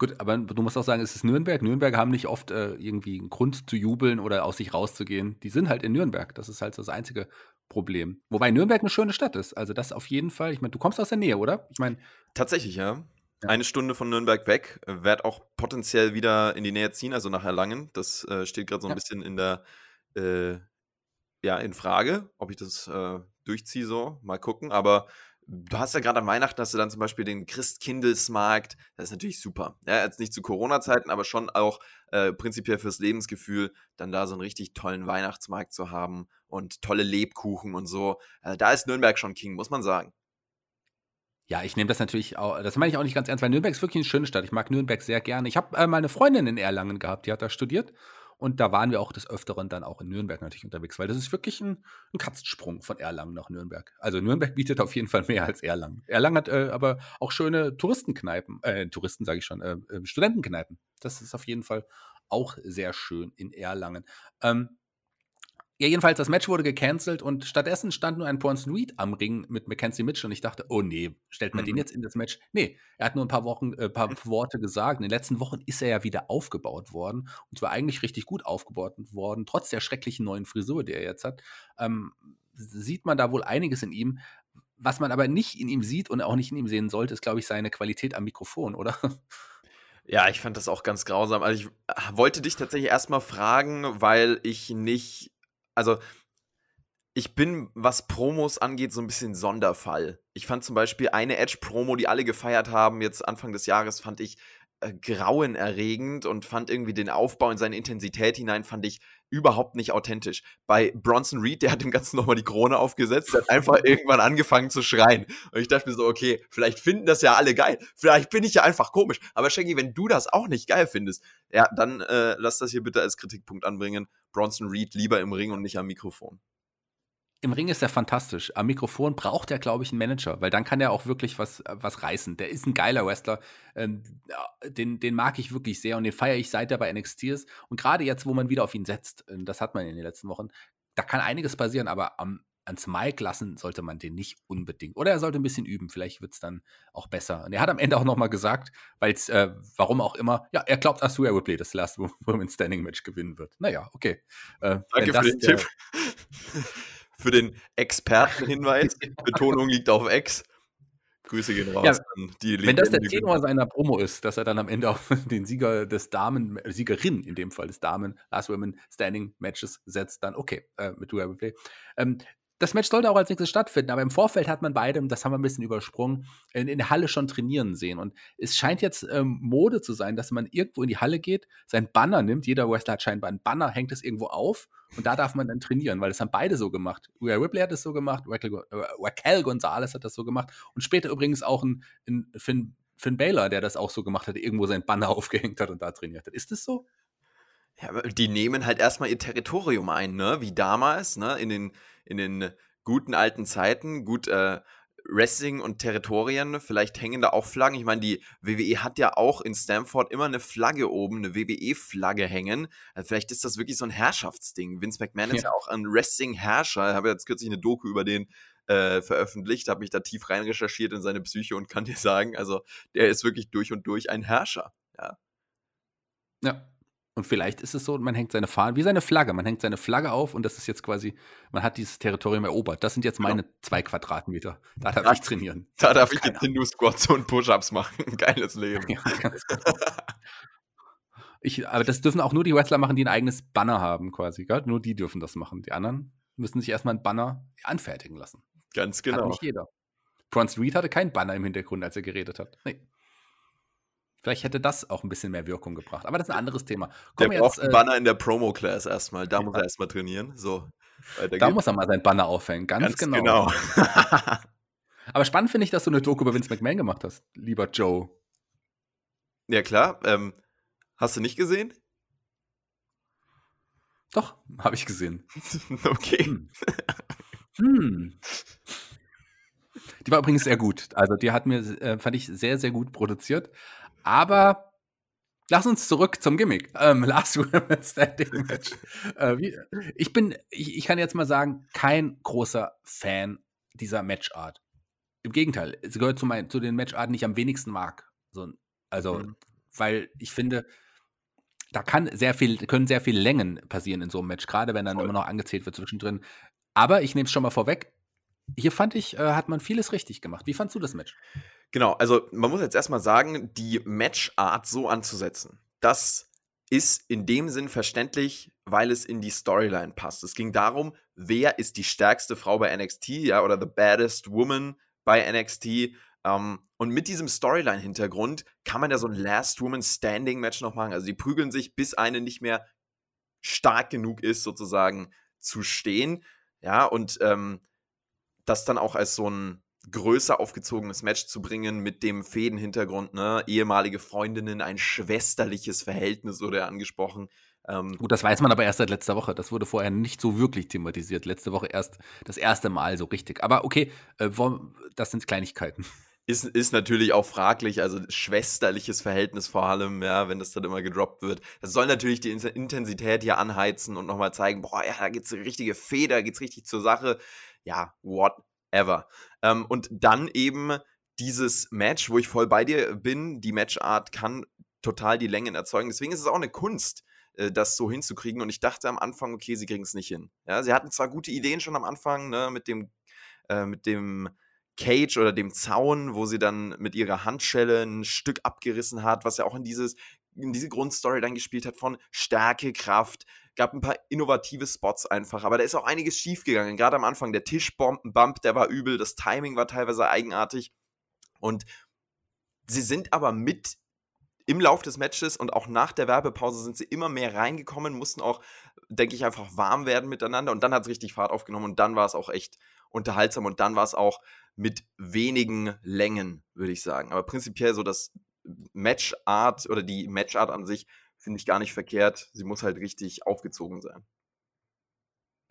Gut, aber du musst auch sagen, es ist Nürnberg. Nürnberg haben nicht oft äh, irgendwie einen Grund zu jubeln oder aus sich rauszugehen. Die sind halt in Nürnberg. Das ist halt das einzige Problem. Wobei Nürnberg eine schöne Stadt ist. Also das auf jeden Fall. Ich meine, du kommst aus der Nähe, oder? Ich meine, Tatsächlich, ja. Ja. Eine Stunde von Nürnberg weg, äh, werd auch potenziell wieder in die Nähe ziehen, also nach Erlangen. Das äh, steht gerade so ein Ja. bisschen in der, äh, ja, in Frage, ob ich das äh, durchziehe so. Mal gucken. Aber du hast ja gerade an Weihnachten hast du dann zum Beispiel den Christkindlesmarkt. Das ist natürlich super. Ja, jetzt nicht zu Corona-Zeiten, aber schon auch äh, prinzipiell fürs Lebensgefühl, dann da so einen richtig tollen Weihnachtsmarkt zu haben und tolle Lebkuchen und so. Äh, da ist Nürnberg schon King, muss man sagen. ja, ich nehme das natürlich auch, das meine ich auch nicht ganz ernst, weil Nürnberg ist wirklich eine schöne Stadt. Ich mag Nürnberg sehr gerne. Ich habe äh, mal eine Freundin in Erlangen gehabt, die hat da studiert. Und da waren wir auch des Öfteren dann auch in Nürnberg natürlich unterwegs, weil das ist wirklich ein, ein Katzensprung von Erlangen nach Nürnberg. Also Nürnberg bietet auf jeden Fall mehr als Erlangen. Erlangen hat äh, aber auch schöne Touristenkneipen, äh, Touristen sage ich schon, äh, äh, Studentenkneipen. Das ist auf jeden Fall auch sehr schön in Erlangen. Ähm, ja, jedenfalls, das Match wurde gecancelt und stattdessen stand nur ein Bronson Reed am Ring mit Mackenzie Mitchell und ich dachte, oh nee, stellt man den Mhm. jetzt in das Match? Nee, er hat nur ein paar Wochen, äh, paar Worte gesagt. In den letzten Wochen ist er ja wieder aufgebaut worden und zwar eigentlich richtig gut aufgebaut worden, trotz der schrecklichen neuen Frisur, die er jetzt hat. Ähm, sieht man da wohl einiges in ihm. Was man aber nicht in ihm sieht und auch nicht in ihm sehen sollte, ist, glaube ich, seine Qualität am Mikrofon, oder? Ja, ich fand das auch ganz grausam. Also ich äh, wollte dich tatsächlich erstmal fragen, weil ich nicht, also ich bin, was Promos angeht, so ein bisschen Sonderfall. Ich fand zum Beispiel eine Edge-Promo, die alle gefeiert haben, jetzt Anfang des Jahres, fand ich äh, grauenerregend und fand irgendwie den Aufbau in seine Intensität hinein, fand ich überhaupt nicht authentisch. Bei Bronson Reed, der hat dem Ganzen nochmal die Krone aufgesetzt, der hat einfach irgendwann angefangen zu schreien. Und ich dachte mir so, okay, vielleicht finden das ja alle geil. Vielleicht bin ich ja einfach komisch. Aber Shaggy, wenn du das auch nicht geil findest, ja, dann äh, lass das hier bitte als Kritikpunkt anbringen. Bronson Reed lieber im Ring und nicht am Mikrofon. Im Ring ist er fantastisch. Am Mikrofon braucht er, glaube ich, einen Manager, weil dann kann er auch wirklich was, äh, was reißen. Der ist ein geiler Wrestler. Ähm, ja, den, den mag ich wirklich sehr und den feiere ich seit er bei NXT ist. Und gerade jetzt, wo man wieder auf ihn setzt, äh, das hat man in den letzten Wochen, da kann einiges passieren, aber am, ans Mike lassen sollte man den nicht unbedingt. Oder er sollte ein bisschen üben, vielleicht wird es dann auch besser. Und er hat am Ende auch nochmal gesagt, weil es, äh, warum auch immer, ja, er glaubt, Asuya Ripley das Last Women's Standing Match gewinnen wird. Naja, okay. Äh, Danke für den der- Tipp. für den Expertenhinweis. Betonung liegt auf Ex. Grüße gehen raus Ja, an die Wenn das der. Tenor seiner Promo ist, dass er dann am Ende auch den Sieger des Damen, äh, Siegerin in dem Fall des Damen Last Women Standing Matches setzt, dann okay, äh, mit Dual Replay. Ähm, das Match sollte auch als nächstes stattfinden, aber im Vorfeld hat man beide, das haben wir ein bisschen übersprungen, in, in der Halle schon trainieren sehen. Und es scheint jetzt ähm, Mode zu sein, dass man irgendwo in die Halle geht, sein Banner nimmt, jeder Wrestler hat scheinbar ein Banner, hängt es irgendwo auf und da darf man dann trainieren, weil das haben beide so gemacht. Rhea Ripley hat es so gemacht, Raquel, äh, Raquel Gonzalez hat das so gemacht und später übrigens auch ein, ein Finn, Finn Baylor, der das auch so gemacht hat, irgendwo sein Banner aufgehängt hat und da trainiert hat. Ist das so? Ja, die nehmen halt erstmal ihr Territorium ein, ne? Wie damals, ne? In den in den guten alten Zeiten, gut äh, Wrestling und Territorien, vielleicht hängen da auch Flaggen. Ich meine, die WWE hat ja auch in Stamford immer eine Flagge oben, eine WWE-Flagge hängen. Also vielleicht ist das wirklich so ein Herrschaftsding. Vince McMahon ja. ist ja auch ein Wrestling-Herrscher. Ich habe jetzt kürzlich eine Doku über den äh, veröffentlicht, habe mich da tief rein recherchiert in seine Psyche und kann dir sagen, also der ist wirklich durch und durch ein Herrscher. Ja. Ja, und vielleicht ist es so, man hängt seine Fahne, wie seine Flagge, man hängt seine Flagge auf und das ist jetzt quasi, man hat dieses Territorium erobert. Das sind jetzt meine genau. zwei Quadratmeter. Da darf da, ich trainieren. Da darf ich jetzt Hindu Squats und Push-Ups machen. Geiles Leben. Ja, genau. ich, aber das dürfen auch nur die Wrestler machen, die ein eigenes Banner haben, quasi. Gell? Nur die dürfen das machen. Die anderen müssen sich erstmal ein Banner anfertigen lassen. Ganz genau. Hat nicht jeder. Bronze Reed hatte kein Banner im Hintergrund, als er geredet hat. Nee. Vielleicht hätte das auch ein bisschen mehr Wirkung gebracht. Aber das ist ein anderes Thema. Komm der jetzt, braucht einen äh, Banner in der Promo-Class erstmal. Da ja. muss er erstmal trainieren. So, da geht's. muss er mal sein Banner aufhängen. Ganz, Ganz genau. genau. Aber spannend finde ich, dass du eine Doku über Vince McMahon gemacht hast, lieber Joe. Ja, klar. Ähm, hast du nicht gesehen? Doch, habe ich gesehen. okay. Hm. hm. Die war übrigens sehr gut. Also die hat mir, äh, fand ich, sehr, sehr gut produziert. Aber lass uns zurück zum Gimmick. Ähm, Last Women Standing Match. äh, wie, ich bin, ich, ich kann jetzt mal sagen, kein großer Fan dieser Matchart. Im Gegenteil, es gehört zu, mein, zu den Matcharten, die ich am wenigsten mag. So, also, mhm. weil ich finde, da kann sehr viel, können sehr viele Längen passieren in so einem Match, gerade wenn dann Voll. immer noch angezählt wird zwischendrin. Aber ich nehme es schon mal vorweg. Hier fand ich, äh, hat man vieles richtig gemacht. Wie fandst du das Match? Genau, also man muss jetzt erstmal sagen, die Matchart so anzusetzen, das ist in dem Sinn verständlich, weil es in die Storyline passt. Es ging darum, wer ist die stärkste Frau bei NXT, ja, oder the baddest woman bei NXT. Ähm, und mit diesem Storyline-Hintergrund kann man ja so ein Last Woman Standing Match noch machen. Also die prügeln sich, bis eine nicht mehr stark genug ist, sozusagen zu stehen. Ja, und ähm, das dann auch als so ein größer aufgezogenes Match zu bringen mit dem Fädenhintergrund, ne? Ehemalige Freundinnen, ein schwesterliches Verhältnis wurde angesprochen. Ähm, Gut, das weiß man aber erst seit letzter Woche. Das wurde vorher nicht so wirklich thematisiert. Letzte Woche erst das erste Mal so richtig. Aber okay, äh, das sind Kleinigkeiten. Ist, ist natürlich auch fraglich, also schwesterliches Verhältnis vor allem, ja, wenn das dann immer gedroppt wird. Das soll natürlich die Intensität hier anheizen und nochmal zeigen, boah, ja, da geht's richtige Feder, da geht's richtig zur Sache. Ja, whatever. Ähm, und dann eben dieses Match, wo ich voll bei dir bin, die Matchart kann total die Längen erzeugen. Deswegen ist es auch eine Kunst, äh, das so hinzukriegen. Und ich dachte am Anfang, okay, sie kriegen es nicht hin. Ja, sie hatten zwar gute Ideen schon am Anfang, ne, mit dem, äh, mit dem Cage oder dem Zaun, wo sie dann mit ihrer Handschelle ein Stück abgerissen hat, was ja auch in dieses in diese Grundstory dann gespielt hat von Stärke, Kraft, gab ein paar innovative Spots einfach, aber da ist auch einiges schiefgegangen. Gerade am Anfang der Tischbombenbump, der war übel, das Timing war teilweise eigenartig und sie sind aber mit im Lauf des Matches und auch nach der Werbepause sind sie immer mehr reingekommen, mussten auch, denke ich, einfach warm werden miteinander und dann hat es richtig Fahrt aufgenommen und dann war es auch echt unterhaltsam und dann war es auch mit wenigen Längen, würde ich sagen. Aber prinzipiell so das Matchart oder die Matchart an sich finde ich gar nicht verkehrt. Sie muss halt richtig aufgezogen sein.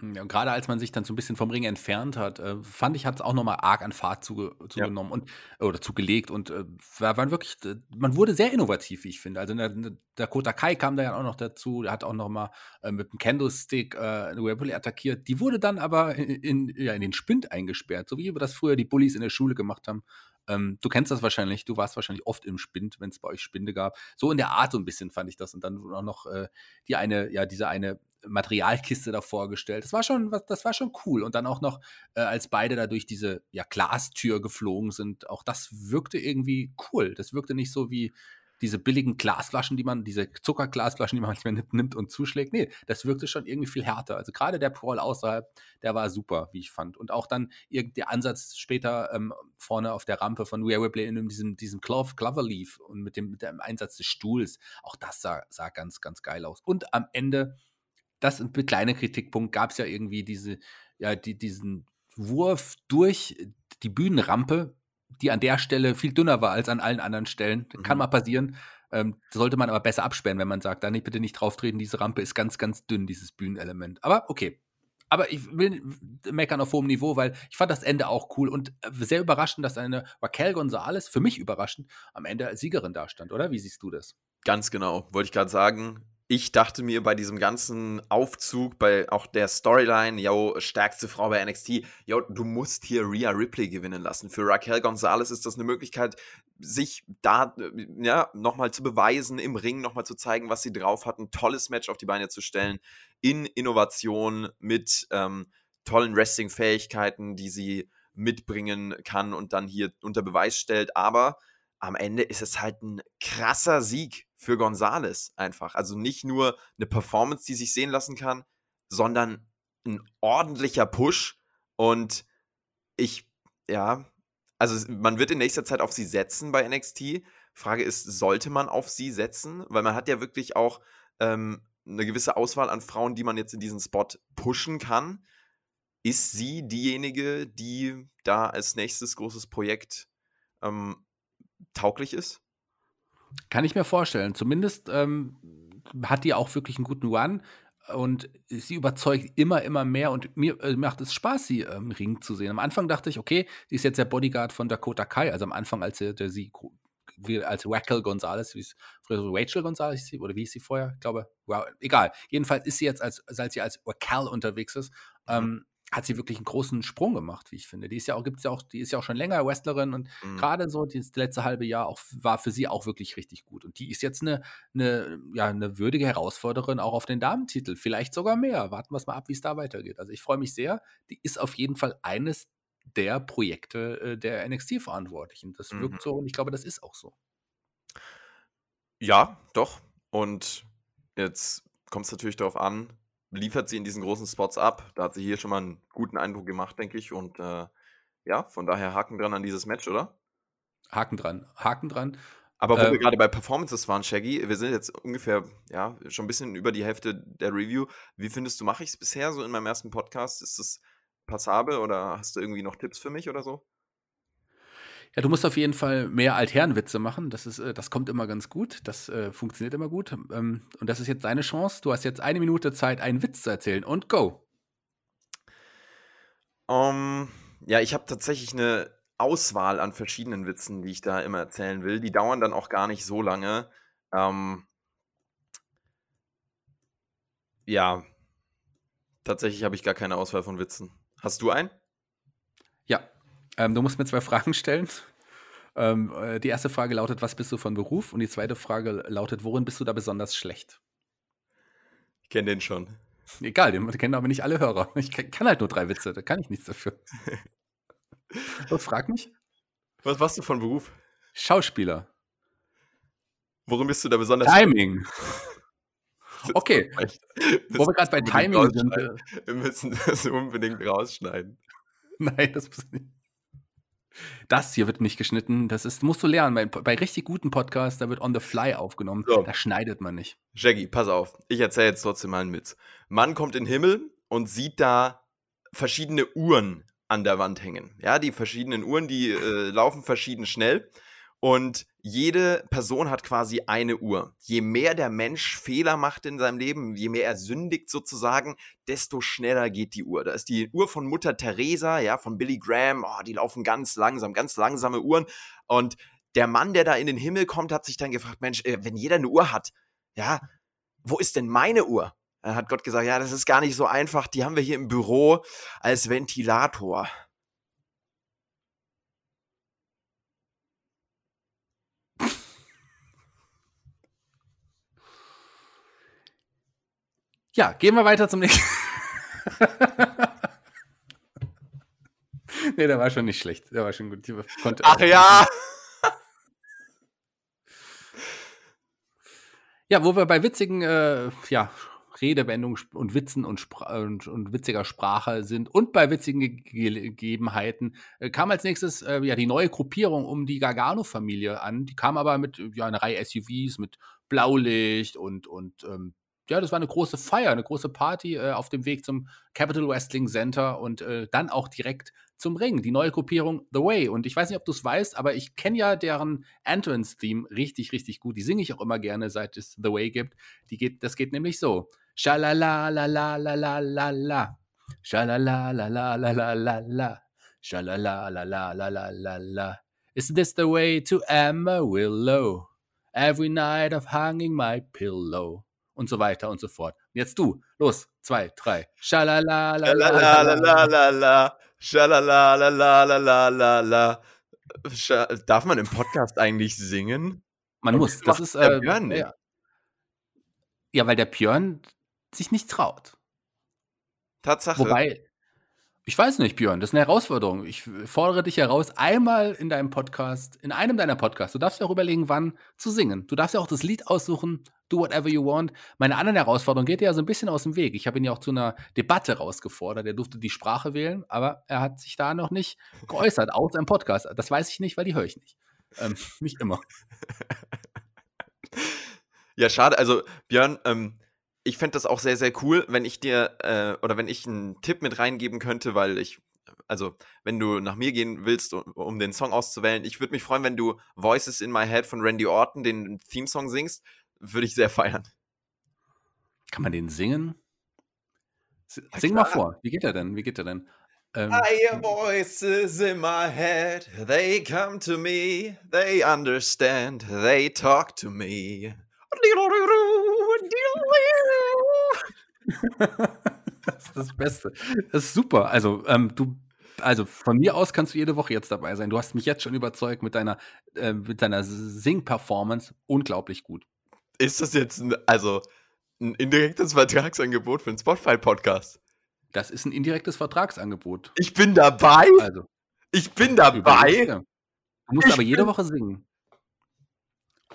Ja, und gerade als man sich dann so ein bisschen vom Ring entfernt hat, äh, fand ich, hat es auch nochmal arg an Fahrt zuge zugenommen ja. und oder zugelegt und äh, war, waren wirklich, man wurde sehr innovativ, wie ich finde. Also der, der Kota Kai kam da ja auch noch dazu, der hat auch nochmal äh, mit dem Candlestick äh, eine Webley attackiert. Die wurde dann aber in, in, ja, in den Spind eingesperrt, so wie wir das früher die Bullies in der Schule gemacht haben. Ähm, du kennst das wahrscheinlich, du warst wahrscheinlich oft im Spind, wenn es bei euch Spinde gab. So in der Art so ein bisschen fand ich das. Und dann auch noch äh, die eine, ja, diese eine Materialkiste da vorgestellt. Das war schon, das war schon cool. Und dann auch noch, äh, als beide da durch diese ja, Glastür geflogen sind, auch das wirkte irgendwie cool. Das wirkte nicht so wie, diese billigen Glasflaschen, die man, diese Zuckerglasflaschen, die man manchmal nimmt und zuschlägt. Nee, das wirkte schon irgendwie viel härter. Also gerade der Brawl außerhalb, der war super, wie ich fand. Und auch dann der Ansatz später ähm, vorne auf der Rampe von Rhea Ripley in diesem, diesem Clove, Cloverleaf und mit dem, mit dem Einsatz des Stuhls, auch das sah, sah ganz, ganz geil aus. Und am Ende, das ein kleiner Kritikpunkt, gab es ja irgendwie diese, ja, die, diesen Wurf durch die Bühnenrampe, die an der Stelle viel dünner war als an allen anderen Stellen. Mhm. Kann mal passieren. Ähm, sollte man aber besser absperren, wenn man sagt, da nicht, bitte nicht drauf treten, diese Rampe ist ganz, ganz dünn, dieses Bühnenelement. Aber okay. Aber ich will meckern auf hohem Niveau, weil ich fand das Ende auch cool und äh, sehr überraschend, dass eine Raquel Gonzalez, für mich überraschend, am Ende als Siegerin dastand, oder? Wie siehst du das? Ganz genau, wollte ich gerade sagen ich dachte mir bei diesem ganzen Aufzug, bei auch der Storyline, yo, stärkste Frau bei NXT, yo, du musst hier Rhea Ripley gewinnen lassen. Für Raquel Gonzalez ist das eine Möglichkeit, sich da ja, nochmal zu beweisen, im Ring nochmal zu zeigen, was sie drauf hat, ein tolles Match auf die Beine zu stellen, in Innovation mit ähm, tollen Wrestling-Fähigkeiten, die sie mitbringen kann und dann hier unter Beweis stellt. Aber am Ende ist es halt ein krasser Sieg für Gonzales einfach. Also nicht nur eine Performance, die sich sehen lassen kann, sondern ein ordentlicher Push. Und ich, ja, also man wird in nächster Zeit auf sie setzen bei NXT. Frage ist, sollte man auf sie setzen? Weil man hat ja wirklich auch ähm, eine gewisse Auswahl an Frauen, die man jetzt in diesen Spot pushen kann. Ist sie diejenige, die da als nächstes großes Projekt ähm, tauglich ist? Kann ich mir vorstellen. Zumindest ähm, hat die auch wirklich einen guten Run und sie überzeugt immer, immer mehr und mir äh, macht es Spaß, sie im ähm, Ring zu sehen. Am Anfang dachte ich, okay, sie ist jetzt der Bodyguard von Dakota Kai, also am Anfang, als sie, der, sie als Raquel Gonzalez, wie es früher so Rachel Gonzalez oder wie ist sie vorher? Ich glaube, wow, egal. Jedenfalls ist sie jetzt, als, als sie als Raquel unterwegs ist, mhm. ähm, hat sie wirklich einen großen Sprung gemacht, wie ich finde. Die ist ja auch, gibt's ja auch, die ist ja auch schon länger Wrestlerin und mhm. gerade so das letzte halbe Jahr auch war für sie auch wirklich richtig gut. Und die ist jetzt eine, eine, ja, eine würdige Herausforderin auch auf den Damentitel. Vielleicht sogar mehr. Warten wir es mal ab, wie es da weitergeht. Also ich freue mich sehr. Die ist auf jeden Fall eines der Projekte äh, der NXT-Verantwortlichen. Das mhm. wirkt so und ich glaube, das ist auch so. Ja, doch. Und jetzt kommt es natürlich darauf an, liefert sie in diesen großen Spots ab. Da hat sie hier schon mal einen guten Eindruck gemacht, denke ich. Und äh, ja, von daher Haken dran an dieses Match, oder? Haken dran, Haken dran. Aber wo ähm, wir gerade bei Performances waren, Shaggy, wir sind jetzt ungefähr, ja, schon ein bisschen über die Hälfte der Review. Wie findest du, mache ich es bisher so in meinem ersten Podcast? Ist es passabel oder hast du irgendwie noch Tipps für mich oder so? Ja, du musst auf jeden Fall mehr Altherrenwitze machen. Das, ist, äh, das kommt immer ganz gut. Das äh, funktioniert immer gut. Ähm, und das ist jetzt deine Chance. Du hast jetzt eine Minute Zeit, einen Witz zu erzählen. Und go. Um, ja, ich habe tatsächlich eine Auswahl an verschiedenen Witzen, die ich da immer erzählen will. Die dauern dann auch gar nicht so lange. Ähm, ja, tatsächlich habe ich gar keine Auswahl von Witzen. Hast du einen? Ähm, du musst mir zwei Fragen stellen. Ähm, äh, die erste Frage lautet, was bist du von Beruf? Und die zweite Frage lautet, worin bist du da besonders schlecht? Ich kenne den schon. Egal, den kennen aber nicht alle Hörer. Ich kann halt nur drei Witze, da kann ich nichts dafür. Was frag mich? Was warst du von Beruf? Schauspieler. Worin bist du da besonders Timing. Okay. Wo wir gerade bei Timing sind. Wir müssen das unbedingt rausschneiden. Nein, das muss nicht. Das hier wird nicht geschnitten. Das ist, musst du lernen. Bei, bei richtig guten Podcasts, da wird on the fly aufgenommen. So. Da schneidet man nicht. Jackie, pass auf. Ich erzähle jetzt trotzdem mal einen Witz. Mann kommt in den Himmel und sieht da verschiedene Uhren an der Wand hängen. Ja, die verschiedenen Uhren, die äh, laufen verschieden schnell. Und jede Person hat quasi eine Uhr. Je mehr der Mensch Fehler macht in seinem Leben, je mehr er sündigt sozusagen, desto schneller geht die Uhr. Da ist die Uhr von Mutter Teresa, ja, von Billy Graham, oh, die laufen ganz langsam, ganz langsame Uhren. Und der Mann, der da in den Himmel kommt, hat sich dann gefragt, Mensch, äh, wenn jeder eine Uhr hat, ja, wo ist denn meine Uhr? Dann hat Gott gesagt, ja, das ist gar nicht so einfach, die haben wir hier im Büro als Ventilator. Ja, gehen wir weiter zum nächsten. nee, der war schon nicht schlecht. Der war schon gut. Ach ja! Ja, wo wir bei witzigen äh, ja, Redewendungen und Witzen und, und, und, witziger Sprache sind und bei witzigen Ge Gegebenheiten, äh, kam als nächstes äh, ja die neue Gruppierung um die Gargano-Familie an. Die kam aber mit ja, einer Reihe SUVs, mit Blaulicht und, und ähm, ja, das war eine große Feier, eine große Party äh, auf dem Weg zum Capital Wrestling Center und äh, dann auch direkt zum Ring. Die neue Gruppierung The Way. Und ich weiß nicht, ob du es weißt, aber ich kenne ja deren Entrance-Theme richtig, richtig gut. Die singe ich auch immer gerne, seit es The Way gibt. Die geht, das geht nämlich so. Shalala la la la la la la. Shalala la la la la la la. Shalala la la la la la la. Isn't this the way to Amarillo? Every night of hanging my pillow und so weiter und so fort. jetzt du, los, zwei, drei. Schalala, la, la, la, la, la, la, schalala, la, la, la, la, la, la. Darf man im Podcast eigentlich singen? Man Und muss. Das ist äh, Björn ja. ja, weil der Björn sich nicht traut. Tatsache. Wobei, ich weiß nicht, Björn, das ist eine Herausforderung. Ich fordere dich heraus, einmal in deinem Podcast, in einem deiner Podcasts, du darfst dir auch überlegen, wann zu singen. Du darfst ja auch das Lied aussuchen, do whatever you want. Meine anderen Herausforderung geht ja so ein bisschen aus dem Weg. Ich habe ihn ja auch zu einer Debatte rausgefordert. Er durfte die Sprache wählen, aber er hat sich da noch nicht geäußert, außer im Podcast. Das weiß ich nicht, weil die höre ich nicht. Ähm, nicht immer. Ja, schade. Also, Björn, ähm, ich fände das auch sehr, sehr cool, wenn ich dir äh, oder wenn ich einen Tipp mit reingeben könnte, weil ich, also wenn du nach mir gehen willst, um, um den Song auszuwählen, ich würde mich freuen, wenn du Voices in My Head von Randy Orton, den Theme-Song singst, würde ich sehr feiern. Kann man den singen? Sing mal vor. Wie geht er denn? Wie geht er denn? Ähm, I hear voices in my head, they come to me, they understand, they talk to me. das ist das Beste. Das ist super. Also, ähm, du, also von mir aus kannst du jede Woche jetzt dabei sein. Du hast mich jetzt schon überzeugt mit deiner, äh, mit deiner Sing-Performance. Unglaublich gut. Ist das jetzt ein, also ein indirektes Vertragsangebot für einen Spotify-Podcast? Das ist ein indirektes Vertragsangebot. Ich bin dabei. Also, ich bin dabei. Du musst ich aber jede Woche singen.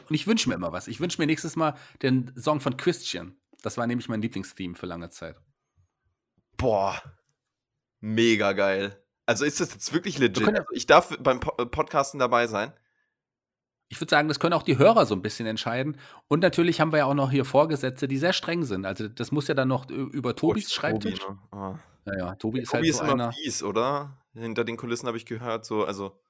Und ich wünsche mir immer was. Ich wünsche mir nächstes Mal den Song von Christian. Das war nämlich mein Lieblingstheme für lange Zeit. Boah. Mega geil. Also ist das jetzt wirklich legit? Also ich darf beim Podcasten dabei sein? Ich würde sagen, das können auch die Hörer so ein bisschen entscheiden. Und natürlich haben wir ja auch noch hier Vorgesetzte, die sehr streng sind. Also das muss ja dann noch über Tobis oh, Schreibtisch. Tobi, ne? ah. Naja, Tobi ist Tobi halt so ist immer einer. fies, oder? Hinter den Kulissen habe ich gehört, so, also.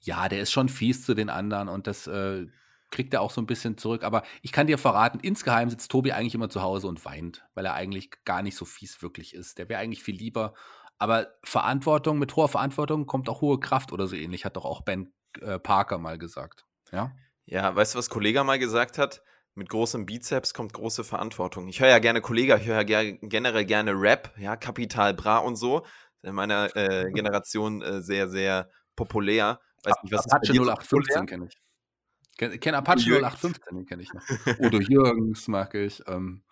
Ja, der ist schon fies zu den anderen und das äh, kriegt er auch so ein bisschen zurück. Aber ich kann dir verraten, insgeheim sitzt Tobi eigentlich immer zu Hause und weint, weil er eigentlich gar nicht so fies wirklich ist. Der wäre eigentlich viel lieber. Aber Verantwortung, mit hoher Verantwortung kommt auch hohe Kraft oder so ähnlich, hat doch auch Ben äh, Parker mal gesagt. Ja? Ja, weißt du, was Kollege mal gesagt hat? Mit großem Bizeps kommt große Verantwortung. Ich höre ja gerne Kollege, ich höre ja ger generell gerne Rap, ja, Kapital Bra und so. In meiner äh, Generation äh, sehr, sehr populär. Weiß nicht, was Apache 0815 kenne ich. Kenne kenn Apache 0815, den kenne ich noch. Udo Jürgens mag ich. Ähm.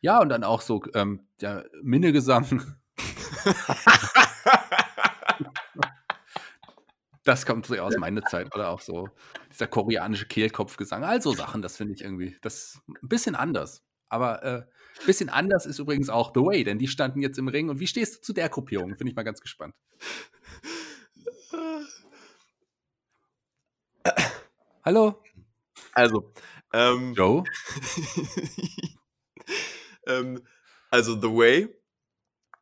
Ja, und dann auch so ähm, der Minnegesang. das kommt so aus meiner Zeit. Oder auch so dieser koreanische Kehlkopfgesang. Also Sachen, das finde ich irgendwie, das ein bisschen anders. Aber äh, ein bisschen anders ist übrigens auch The Way, denn die standen jetzt im Ring. Und wie stehst du zu der Gruppierung? Finde ich mal ganz gespannt. Hallo? Also, ähm, Joe? ähm, also, The Way,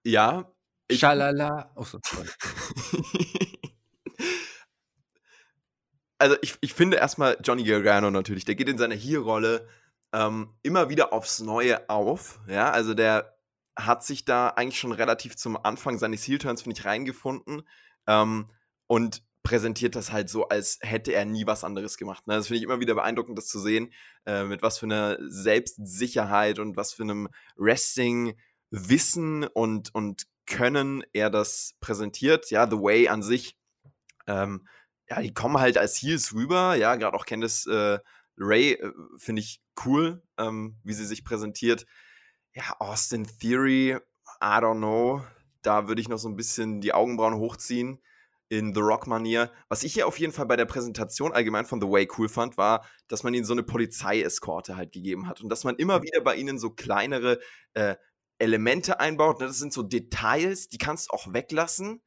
ja. Ich, Schalala. Oh, so, also, ich, ich finde erstmal Johnny Gargano natürlich, der geht in seiner Hier-Rolle ähm, immer wieder aufs Neue auf. Ja, also der hat sich da eigentlich schon relativ zum Anfang seines Heel-Turns, finde ich, reingefunden. Ähm, und präsentiert das halt so, als hätte er nie was anderes gemacht. Ne? Das finde ich immer wieder beeindruckend, das zu sehen, äh, mit was für einer Selbstsicherheit und was für einem Wrestling-Wissen und, und Können er das präsentiert. Ja, The Way an sich, ähm, ja, die kommen halt als Heels rüber. Ja, gerade auch Candice äh, Ray äh, finde ich cool, ähm, wie sie sich präsentiert. Ja, Austin Theory, I don't know. Da würde ich noch so ein bisschen die Augenbrauen hochziehen in The Rock-Manier. Was ich hier auf jeden Fall bei der Präsentation allgemein von The Way cool fand, war, dass man ihnen so eine Polizeieskorte halt gegeben hat und dass man immer wieder bei ihnen so kleinere äh, Elemente einbaut. Ne? Das sind so Details, die kannst du auch weglassen,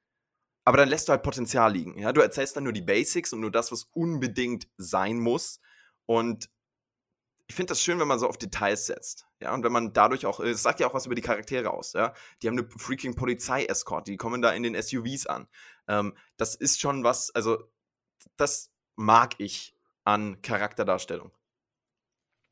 aber dann lässt du halt Potenzial liegen. Ja? Du erzählst dann nur die Basics und nur das, was unbedingt sein muss. Und ich finde das schön, wenn man so auf Details setzt. Ja, und wenn man dadurch auch, es sagt ja auch was über die Charaktere aus, ja. Die haben eine freaking Polizei-Escort, die kommen da in den SUVs an. Ähm, das ist schon was, also, das mag ich an Charakterdarstellung.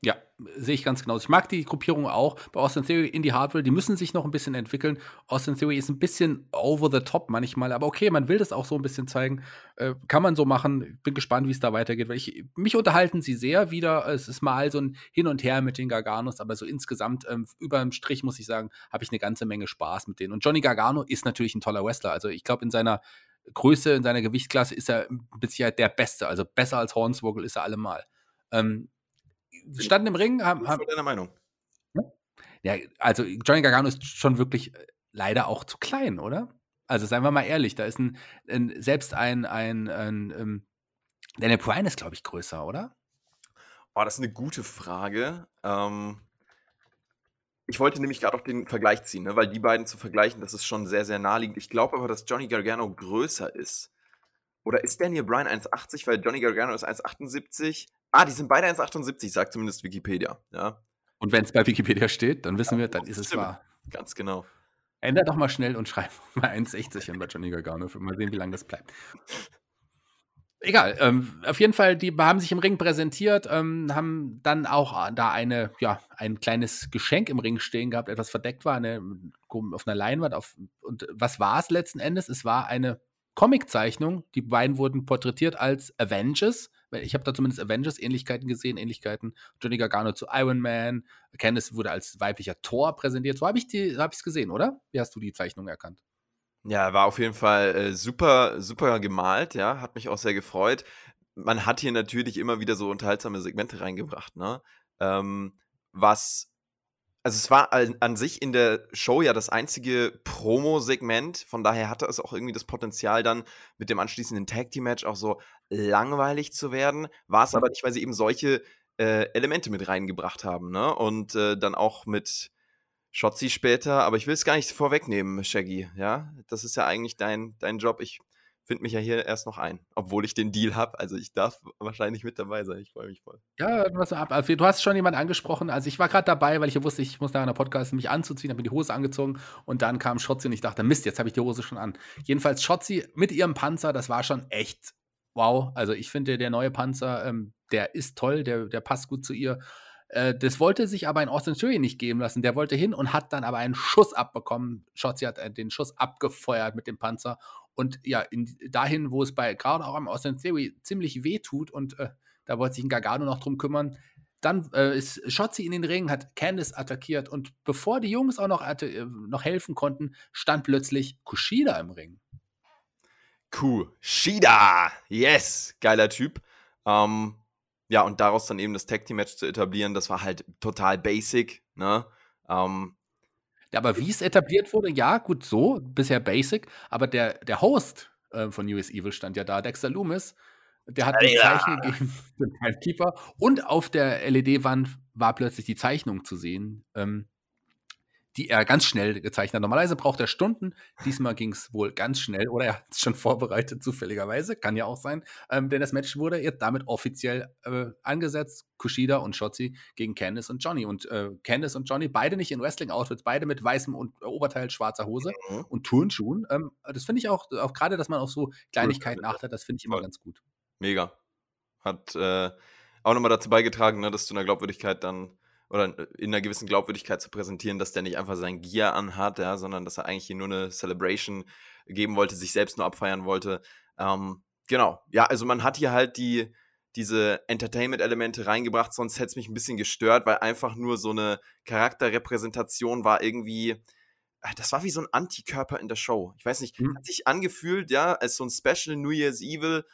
Ja, sehe ich ganz genau. Ich mag die Gruppierung auch. Bei Austin Theory, Indie Hardware, die müssen sich noch ein bisschen entwickeln. Austin Theory ist ein bisschen over the top manchmal, aber okay, man will das auch so ein bisschen zeigen. Äh, kann man so machen. Bin gespannt, wie es da weitergeht. Weil ich, mich unterhalten sie sehr wieder. Es ist mal so ein Hin und Her mit den Garganos, aber so insgesamt ähm, über dem Strich muss ich sagen, habe ich eine ganze Menge Spaß mit denen. Und Johnny Gargano ist natürlich ein toller Wrestler. Also ich glaube, in seiner Größe, in seiner Gewichtsklasse ist er mit Sicherheit der Beste. Also besser als Hornswoggle ist er allemal. Ähm, standen im Ring, haben. haben deiner Meinung? Ja, also Johnny Gargano ist schon wirklich äh, leider auch zu klein, oder? Also seien wir mal ehrlich, da ist ein, ein selbst ein, ein, ein, ein ähm, Daniel Bryan ist, glaube ich, größer, oder? Oh, das ist eine gute Frage. Ähm, ich wollte nämlich gerade auch den Vergleich ziehen, ne? weil die beiden zu vergleichen, das ist schon sehr, sehr naheliegend. Ich glaube aber, dass Johnny Gargano größer ist. Oder ist Daniel Bryan 1,80, weil Johnny Gargano ist 1,78? Ah, die sind beide 1,78, sagt zumindest Wikipedia. Ja. Und wenn es bei Wikipedia steht, dann wissen ja, wir, dann ist es wahr. Ganz genau. Ändert doch mal schnell und schreib mal 1,60 hin bei Johnny Gargano. Mal sehen, wie lange das bleibt. Egal, ähm, auf jeden Fall, die haben sich im Ring präsentiert, ähm, haben dann auch da eine, ja, ein kleines Geschenk im Ring stehen gehabt, etwas verdeckt war, eine, auf einer Leinwand. Auf, und was war es letzten Endes? Es war eine Comiczeichnung. Die beiden wurden porträtiert als Avengers. Ich habe da zumindest Avengers-Ähnlichkeiten gesehen, Ähnlichkeiten. Johnny Gargano zu Iron Man. Candice wurde als weiblicher Thor präsentiert. So habe ich es hab gesehen, oder? Wie hast du die Zeichnung erkannt? Ja, war auf jeden Fall äh, super, super gemalt, ja, hat mich auch sehr gefreut. Man hat hier natürlich immer wieder so unterhaltsame Segmente reingebracht, ne? Ähm, was also es war an, an, sich in der Show ja das einzige Promo-Segment, von daher hatte es auch irgendwie das Potenzial dann mit dem anschließenden Tag Team Match auch so langweilig zu werden. War es aber nicht, weil sie eben solche äh, Elemente mit reingebracht haben, ne? Und äh, dann auch mit Shotzi später, aber ich will es gar nicht vorwegnehmen, Shaggy, ja? Das ist ja eigentlich dein, dein Job. Ich finde mich ja hier erst noch ein, obwohl ich den Deal habe. Also ich darf wahrscheinlich mit dabei sein. Ich freue mich voll. Ja, was ab. Also, du hast schon jemanden angesprochen. Also ich war gerade dabei, weil ich ja wusste, ich muss nach einer Podcast mich anzuziehen, habe mir die Hose angezogen und dann kam Schotzi und ich dachte, Mist, jetzt habe ich die Hose schon an. Jedenfalls Schotzi mit ihrem Panzer, das war schon echt wow. Also ich finde, der neue Panzer, ähm, der ist toll, der, der passt gut zu ihr. Äh, das wollte sich aber in Austin Theory nicht geben lassen. Der wollte hin und hat dann aber einen Schuss abbekommen. Schotzi hat äh, den Schuss abgefeuert mit dem Panzer und ja, in, dahin, wo es bei gerade auch am Austin Theory ziemlich weh tut und äh, da wollte sich ein Gargano noch drum kümmern. Dann äh, ist Shotzi in den Ring, hat Candice attackiert und bevor die Jungs auch noch, äh, noch helfen konnten, stand plötzlich Kushida im Ring. Kushida! Yes! Geiler Typ. Ähm, ja, und daraus dann eben das Tag Team Match zu etablieren, das war halt total basic, ne? Ähm, ja, aber wie es etabliert wurde, ja, gut so, bisher basic, aber der, der Host äh, von US Evil stand ja da, Dexter Loomis, der hat ein ja. Zeichen gegeben für Timekeeper und auf der LED-Wand war plötzlich die Zeichnung zu sehen. Ähm, die er ganz schnell gezeichnet hat. Normalerweise braucht er Stunden. Diesmal ging es wohl ganz schnell oder er hat es schon vorbereitet, zufälligerweise. Kann ja auch sein. Ähm, denn das Match wurde jetzt damit offiziell äh, angesetzt. Kushida und Shotzi gegen Candice und Johnny. Und äh, Candice und Johnny, beide nicht in Wrestling-Outfits, beide mit weißem und, äh, Oberteil, schwarzer Hose mhm. und Turnschuhen. Ähm, das finde ich auch, auch gerade, dass man auf so Kleinigkeiten achtet, das finde ich immer ganz gut. Mega. Hat äh, auch nochmal dazu beigetragen, ne, dass du in der Glaubwürdigkeit dann oder in einer gewissen Glaubwürdigkeit zu präsentieren, dass der nicht einfach sein Gear anhat, ja, sondern dass er eigentlich hier nur eine Celebration geben wollte, sich selbst nur abfeiern wollte. Ähm, genau, ja, also man hat hier halt die, diese Entertainment-Elemente reingebracht, sonst hätte es mich ein bisschen gestört, weil einfach nur so eine Charakterrepräsentation war irgendwie, ah, das war wie so ein Antikörper in der Show. Ich weiß nicht, mhm. hat sich angefühlt, ja, als so ein Special New Year's Evil,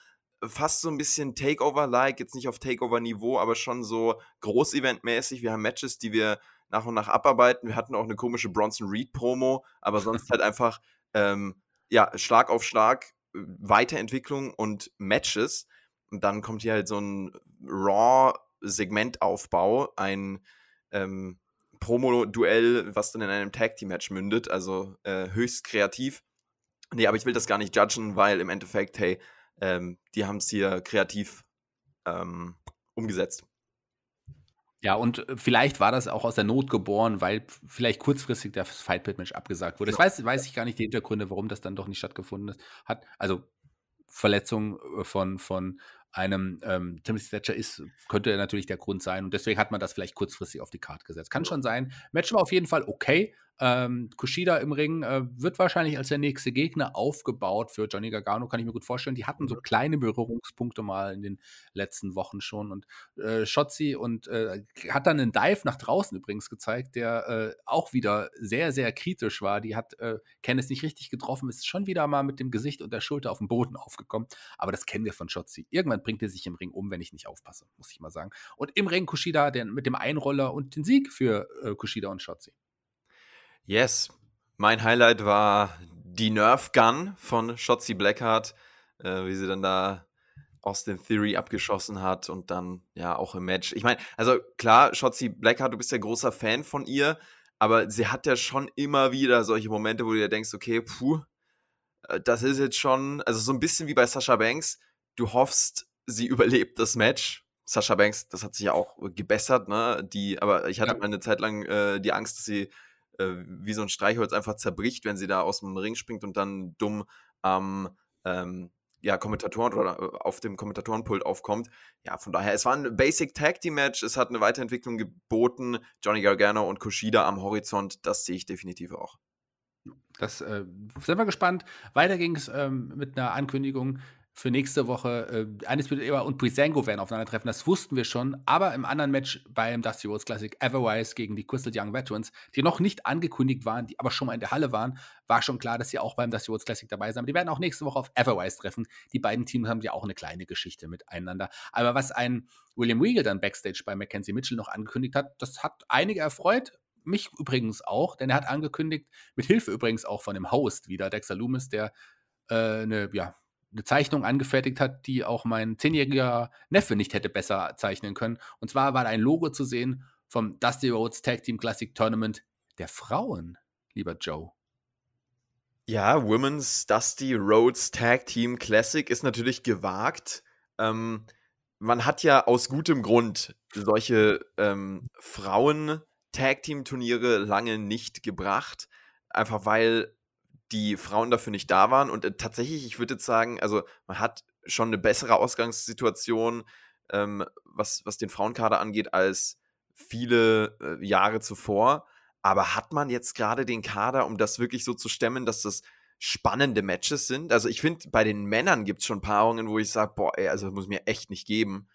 fast so ein bisschen Takeover-like, jetzt nicht auf Takeover-Niveau, aber schon so Großevent-mäßig. Wir haben Matches, die wir nach und nach abarbeiten. Wir hatten auch eine komische Bronson Reed-Promo, aber sonst halt einfach, ähm, ja, Schlag auf Schlag Weiterentwicklung und Matches. Und dann kommt hier halt so ein Raw-Segmentaufbau, ein ähm, Promo-Duell, was dann in einem Tag-Team-Match mündet, also äh, höchst kreativ. Nee, aber ich will das gar nicht judgen, weil im Endeffekt, hey, ähm, die haben es hier kreativ ähm, umgesetzt. Ja, und äh, vielleicht war das auch aus der Not geboren, weil vielleicht kurzfristig das Fight Pit Match abgesagt wurde. Das weiß, weiß ich gar nicht die Hintergründe, warum das dann doch nicht stattgefunden hat. Also Verletzung äh, von, von einem ähm, Timothy Thatcher ist, könnte natürlich der Grund sein. Und deswegen hat man das vielleicht kurzfristig auf die Karte gesetzt. Kann schon sein. Match war auf jeden Fall okay. Ähm, Kushida im Ring äh, wird wahrscheinlich als der nächste Gegner aufgebaut für Johnny Gargano, kann ich mir gut vorstellen. Die hatten so kleine Berührungspunkte mal in den letzten Wochen schon. Und äh, Shotzi und äh, hat dann einen Dive nach draußen übrigens gezeigt, der äh, auch wieder sehr, sehr kritisch war. Die hat äh, Kenneth nicht richtig getroffen, ist schon wieder mal mit dem Gesicht und der Schulter auf den Boden aufgekommen. Aber das kennen wir von Shotzi. Irgendwann bringt er sich im Ring um, wenn ich nicht aufpasse, muss ich mal sagen. Und im Ring Kushida der, mit dem Einroller und den Sieg für äh, Kushida und Shotzi. Yes. Mein Highlight war die Nerf Gun von Shotzi Blackheart, äh, wie sie dann da Austin Theory abgeschossen hat und dann ja auch im Match. Ich meine, also klar, Shotzi Blackheart, du bist ja großer Fan von ihr, aber sie hat ja schon immer wieder solche Momente, wo du dir denkst, okay, puh, äh, das ist jetzt schon, also so ein bisschen wie bei Sasha Banks, du hoffst, sie überlebt das Match. Sasha Banks, das hat sich ja auch gebessert, ne? Die, aber ich hatte ja. mal eine Zeit lang äh, die Angst, dass sie äh, wie so ein Streichholz einfach zerbricht, wenn sie da aus dem Ring springt und dann dumm am ähm, ja, Kommentatoren oder äh, auf dem Kommentatorenpult aufkommt. Ja, von daher, es war ein Basic Tag Team Match, es hat eine Weiterentwicklung geboten. Johnny Gargano und Kushida am Horizont, das sehe ich definitiv auch. Das äh, sind wir gespannt. Weiter ging es ähm, mit einer Ankündigung für nächste Woche äh, Undisputed Era und Breezango werden aufeinandertreffen. Das wussten wir schon. Aber im anderen Match beim Dusty Rhodes Classic Everwise gegen die Crystal Young Veterans, die noch nicht angekündigt waren, die aber schon mal in der Halle waren, war schon klar, dass sie auch beim Dusty Rhodes Classic dabei sind. Aber die werden auch nächste Woche auf Everwise treffen. Die beiden Teams haben ja auch eine kleine Geschichte miteinander. Aber was ein William Regal dann backstage bei Mackenzie Mitchell noch angekündigt hat, das hat einige erfreut mich übrigens auch, denn er hat angekündigt, mit Hilfe übrigens auch von dem Host wieder, Dexter Loomis, der äh, eine, ja, eine Zeichnung angefertigt hat, die auch mein zehnjähriger Neffe nicht hätte besser zeichnen können. Und zwar war da ein Logo zu sehen vom Dusty Rhodes Tag Team Classic Tournament der Frauen, lieber Joe. Ja, Women's Dusty Rhodes Tag Team Classic ist natürlich gewagt. Ähm, man hat ja aus gutem Grund solche ähm, Frauen-Tag-Team-Turniere lange nicht gebracht. Einfach weil die Frauen dafür nicht da waren. Und äh, tatsächlich, ich würde jetzt sagen, also man hat schon eine bessere Ausgangssituation, ähm, was, was den Frauenkader angeht, als viele äh, Jahre zuvor. Aber hat man jetzt gerade den Kader, um das wirklich so zu stemmen, dass das spannende Matches sind? Also ich finde, bei den Männern gibt es schon Paarungen, wo ich sage, boah, ey, also das muss mir echt nicht geben.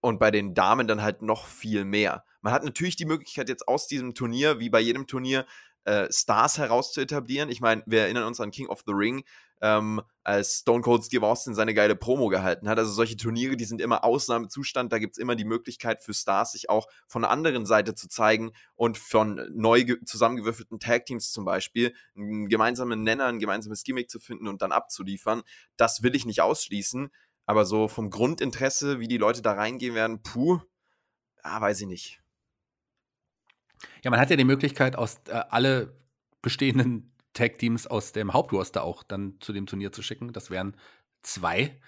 Und bei den Damen dann halt noch viel mehr. Man hat natürlich die Möglichkeit, jetzt aus diesem Turnier, wie bei jedem Turnier, äh, Stars herauszuetablieren. Ich meine, wir erinnern uns an King of the Ring, ähm, als Stone Cold Steve Austin seine geile Promo gehalten hat. Also solche Turniere, die sind immer Ausnahmezustand. Da gibt es immer die Möglichkeit für Stars, sich auch von der anderen Seite zu zeigen und von neu zusammengewürfelten Tag-Teams zum Beispiel einen gemeinsamen Nenner, ein gemeinsames Gimmick zu finden und dann abzuliefern. Das will ich nicht ausschließen. Aber so vom Grundinteresse, wie die Leute da reingehen werden, puh, ja, weiß ich nicht. Ja, man hat ja die Möglichkeit, aus äh, alle bestehenden Tag-Teams aus dem Hauptroster auch dann zu dem Turnier zu schicken. Das wären zwei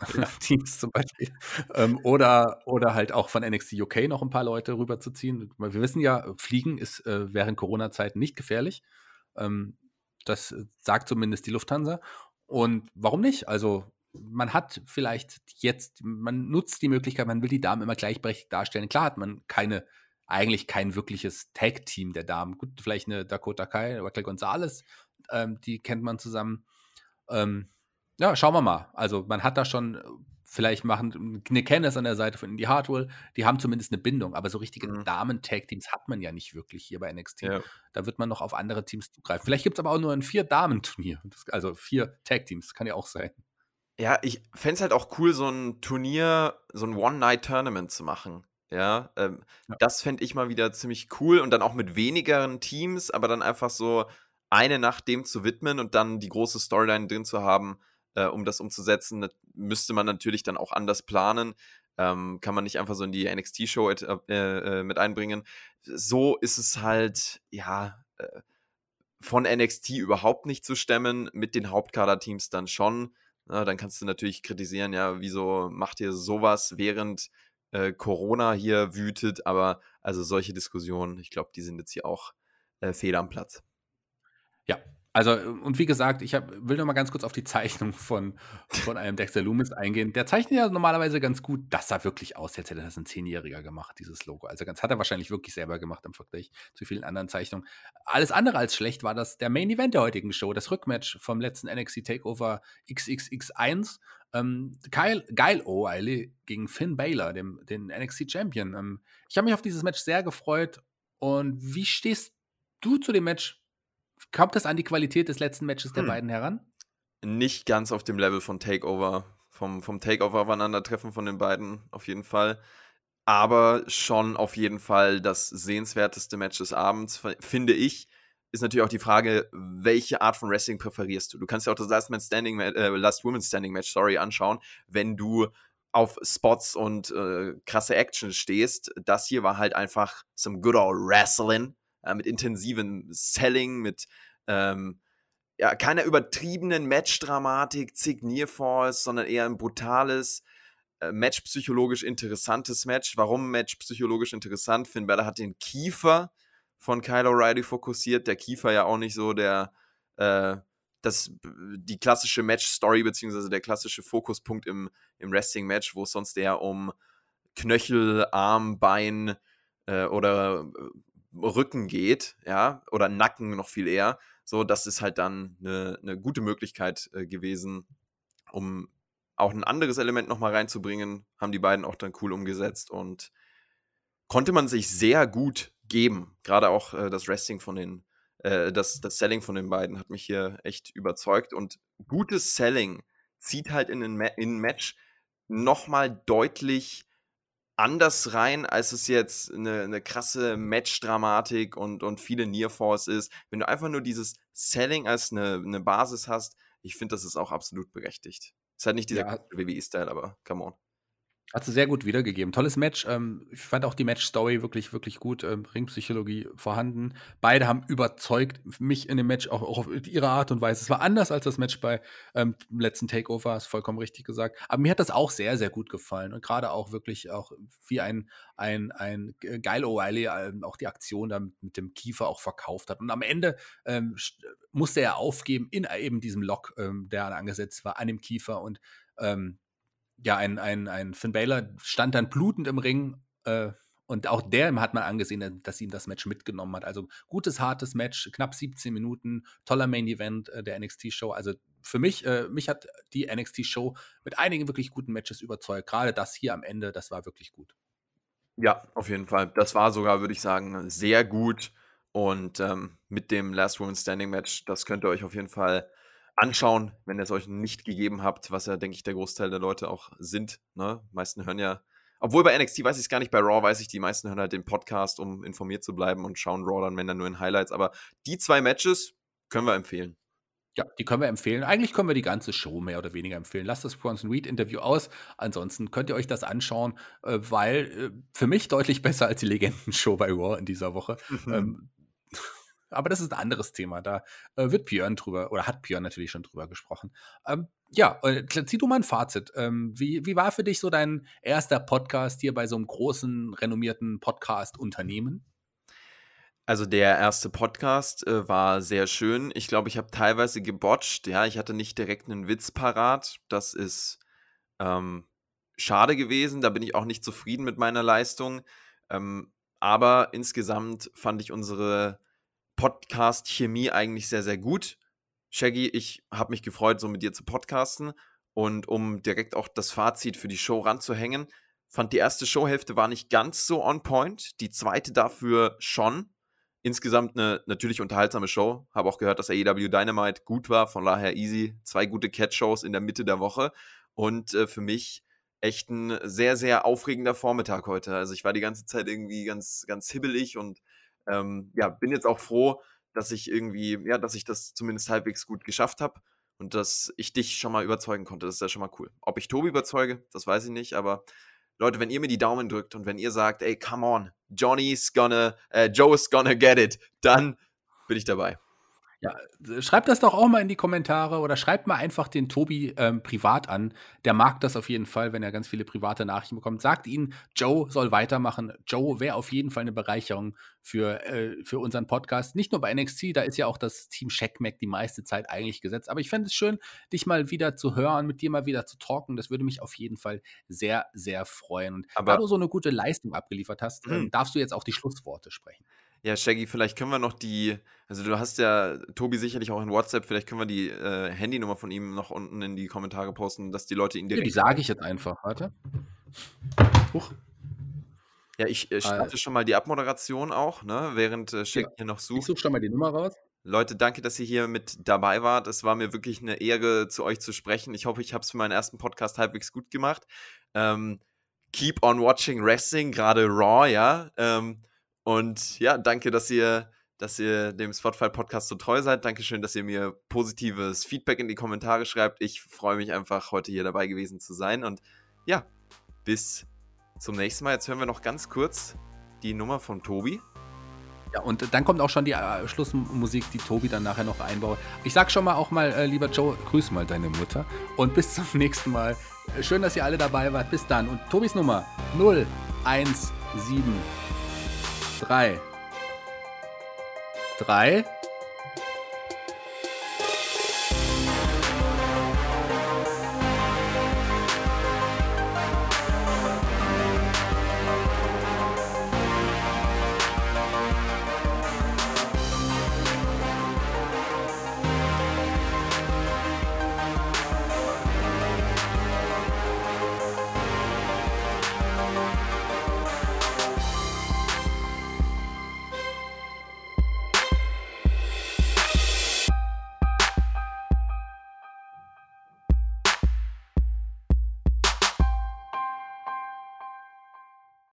Teams zum Beispiel. Ähm, oder, oder halt auch von NXT UK noch ein paar Leute rüberzuziehen. Wir wissen ja, Fliegen ist äh, während Corona-Zeiten nicht gefährlich. Ähm, das sagt zumindest die Lufthansa. Und warum nicht? Also man hat vielleicht jetzt, man nutzt die Möglichkeit, man will die Damen immer gleichberechtigt darstellen. Klar hat man keine eigentlich kein wirkliches Tag-Team der Damen. Gut, vielleicht eine Dakota Kai, Raquel Gonzalez, ähm, die kennt man zusammen. Ähm, ja, schauen wir mal. Also man hat da schon, vielleicht machen eine Kennis an der Seite von Indie Hardwell, die haben zumindest eine Bindung, aber so richtige mhm. Damen-Tag-Teams hat man ja nicht wirklich hier bei NXT. Ja. Da wird man noch auf andere Teams zugreifen. Vielleicht gibt es aber auch nur ein Vier-Damen-Turnier, also vier Tag-Teams, kann ja auch sein. Ja, ich fände es halt auch cool, so ein Turnier, so ein One-Night-Tournament zu machen. Ja, ähm, ja. das fände ich mal wieder ziemlich cool und dann auch mit wenigeren Teams, aber dann einfach so eine Nacht dem zu widmen und dann die große Storyline drin zu haben, äh, um das umzusetzen. Das müsste man natürlich dann auch anders planen. Ähm, kann man nicht einfach so in die NXT-Show äh, äh, mit einbringen. So ist es halt, ja, äh, von NXT überhaupt nicht zu stemmen, mit den Hauptkader-Teams dann schon. Na, dann kannst du natürlich kritisieren, ja, wieso macht ihr sowas, während äh, Corona hier wütet, aber also solche Diskussionen, ich glaube, die sind jetzt hier auch äh, fehl am Platz. Ja, also, und wie gesagt, ich hab, will noch mal ganz kurz auf die Zeichnung von, von einem Dexter Loomis eingehen. Der zeichnet ja normalerweise ganz gut. Das sah wirklich aus, als hätte das ein Zehnjähriger gemacht, dieses Logo. Also, ganz hat er wahrscheinlich wirklich selber gemacht im Vergleich zu vielen anderen Zeichnungen. Alles andere als schlecht war das der Main Event der heutigen Show, das Rückmatch vom letzten NXT Takeover XXX1. Ähm, Kyle, Geil O'Reilly gegen Finn Baylor, dem, den NXT Champion. Ähm, ich habe mich auf dieses Match sehr gefreut. Und wie stehst du zu dem Match? Kommt das an die Qualität des letzten Matches der hm. beiden heran? Nicht ganz auf dem Level von Takeover, vom, vom Takeover aufeinandertreffen von den beiden, auf jeden Fall. Aber schon auf jeden Fall das sehenswerteste Match des Abends, finde ich. Ist natürlich auch die Frage, welche Art von Wrestling präferierst du? Du kannst ja auch das Last Man Standing, äh, Last Woman Standing Match, sorry, anschauen, wenn du auf Spots und äh, krasse Action stehst. Das hier war halt einfach some good old Wrestling äh, mit intensivem Selling, mit ähm, ja, keiner übertriebenen Match-Dramatik, zig Nearfalls, sondern eher ein brutales, äh, matchpsychologisch interessantes Match. Warum matchpsychologisch interessant? Finn Balor hat den Kiefer von Kyle O'Reilly fokussiert. Der Kiefer ja auch nicht so der, äh, das, die klassische Match-Story, beziehungsweise der klassische Fokuspunkt im, im Wrestling-Match, wo es sonst eher um Knöchel, Arm, Bein äh, oder äh, Rücken geht, ja, oder Nacken noch viel eher. So, das ist halt dann eine, eine gute Möglichkeit äh, gewesen, um auch ein anderes Element nochmal reinzubringen. Haben die beiden auch dann cool umgesetzt und konnte man sich sehr gut geben. Gerade auch äh, das Wrestling von den, äh, das, das Selling von den beiden hat mich hier echt überzeugt. Und gutes Selling zieht halt in ein, Ma in ein Match nochmal deutlich anders rein, als es jetzt eine, eine krasse Match-Dramatik und, und viele Near-Falls ist. Wenn du einfach nur dieses Selling als eine, eine Basis hast, ich finde, das ist auch absolut berechtigt. Ist halt nicht dieser ja. WWE-Style, aber come on. Hat sie sehr gut wiedergegeben. Tolles Match. Ähm, ich fand auch die Match-Story wirklich, wirklich gut. Ähm, Ringpsychologie vorhanden. Beide haben überzeugt mich in dem Match auch, auch, auf ihre Art und Weise. Es war anders als das Match bei ähm, letzten Takeover, hast vollkommen richtig gesagt. Aber mir hat das auch sehr, sehr gut gefallen. Und gerade auch wirklich auch wie ein, ein, ein geil O'Reilly äh, auch die Aktion da mit dem Kiefer auch verkauft hat. Und am Ende ähm, musste er aufgeben in eben diesem Lock, ähm, der angesetzt war, an dem Kiefer. Und ähm, ja, ein, ein, ein Finn Baylor stand dann blutend im Ring äh, und auch der hat man angesehen, dass ihm das Match mitgenommen hat. Also gutes, hartes Match, knapp 17 Minuten, toller Main Event äh, der NXT-Show. Also für mich, äh, mich hat die NXT-Show mit einigen wirklich guten Matches überzeugt. Gerade das hier am Ende, das war wirklich gut. Ja, auf jeden Fall. Das war sogar, würde ich sagen, sehr gut. Und ähm, mit dem Last Woman Standing Match, das könnt ihr euch auf jeden Fall anschauen, wenn ihr es euch nicht gegeben habt, was ja, denke ich, der Großteil der Leute auch sind. Ne? Die meisten hören ja, obwohl bei NXT weiß ich es gar nicht, bei Raw weiß ich, die meisten hören halt den Podcast, um informiert zu bleiben und schauen Raw dann, wenn dann nur in Highlights. Aber die zwei Matches können wir empfehlen. Ja, die können wir empfehlen. Eigentlich können wir die ganze Show mehr oder weniger empfehlen. Lasst das Bronson Reed Interview aus. Ansonsten könnt ihr euch das anschauen, äh, weil äh, für mich deutlich besser als die Legenden-Show bei Raw in dieser Woche. Mhm. Aber das ist ein anderes Thema. Da äh, wird Björn drüber, oder hat Björn natürlich schon drüber gesprochen. Ähm, ja, äh, zieh du mal ein Fazit. Ähm, wie, wie war für dich so dein erster Podcast hier bei so einem großen, renommierten Podcast-Unternehmen? Also der erste Podcast äh, war sehr schön. Ich glaube, ich habe teilweise gebotcht. Ja, ich hatte nicht direkt einen Witz parat. Das ist ähm, schade gewesen. Da bin ich auch nicht zufrieden mit meiner Leistung. Ähm, aber insgesamt fand ich unsere Podcast-Chemie eigentlich sehr, sehr gut. Shaggy, ich habe mich gefreut, so mit dir zu podcasten. Und um direkt auch das Fazit für die Show ranzuhängen, fand die erste Showhälfte war nicht ganz so on point, die zweite dafür schon. Insgesamt eine natürlich unterhaltsame Show. Habe auch gehört, dass AEW Dynamite gut war, von daher easy. Zwei gute Catch-Shows in der Mitte der Woche. Und äh, für mich echt ein sehr, sehr aufregender Vormittag heute. Also ich war die ganze Zeit irgendwie ganz, ganz hibbelig und ähm, ja, bin jetzt auch froh, dass ich irgendwie, ja, dass ich das zumindest halbwegs gut geschafft habe. und dass ich dich schon mal überzeugen konnte. Das ist ja schon mal cool. Ob ich Tobi überzeuge, das weiß ich nicht, aber Leute, wenn ihr mir die Daumen drückt und wenn ihr sagt, ey, come on, Johnny's gonna, äh, Joe's gonna get it, dann bin ich dabei. Ja, schreibt das doch auch mal in die Kommentare oder schreibt mal einfach den Tobi ähm, privat an. Der mag das auf jeden Fall, wenn er ganz viele private Nachrichten bekommt. Sagt ihm, Joe soll weitermachen. Joe wäre auf jeden Fall eine Bereicherung für, äh, für unseren Podcast. Nicht nur bei NXT, da ist ja auch das Team Checkmack die meiste Zeit eigentlich gesetzt. Aber ich fände es schön, dich mal wieder zu hören, mit dir mal wieder zu talken. Das würde mich auf jeden Fall sehr, sehr freuen. Und Aber da du so eine gute Leistung abgeliefert hast, Mhm. darfst du jetzt auch die Schlussworte sprechen. Ja, Shaggy, vielleicht können wir noch die, also du hast ja Tobi sicherlich auch in WhatsApp, vielleicht können wir die äh, Handynummer von ihm noch unten in die Kommentare posten, dass die Leute ihn Ja, direkt. die sage ich jetzt einfach. Warte. Huch. Ja, ich äh, starte schon mal die Abmoderation auch, ne, während äh, Shaggy hier noch Ich sucht. suche schon mal die Nummer raus. Leute, danke, dass ihr hier mit dabei wart. Es war mir wirklich eine Ehre, zu euch zu sprechen. Ich hoffe, ich habe es für meinen ersten Podcast halbwegs gut gemacht. Ähm, keep on watching Wrestling, gerade Raw, ja. Ähm, und ja, danke, dass ihr, dass ihr dem Spotify-Podcast so treu seid. Dankeschön, dass ihr mir positives Feedback in die Kommentare schreibt. Ich freue mich einfach, heute hier dabei gewesen zu sein. Und ja, bis zum nächsten Mal. Jetzt hören wir noch ganz kurz die Nummer von Tobi. Ja, und dann kommt auch schon die äh, Schlussmusik, die Tobi dann nachher noch einbaut. Ich sag schon mal auch mal, äh, lieber Joe, grüß mal deine Mutter. Und bis zum nächsten Mal. Schön, dass ihr alle dabei wart. Bis dann. Und Tobis Nummer 017 3 3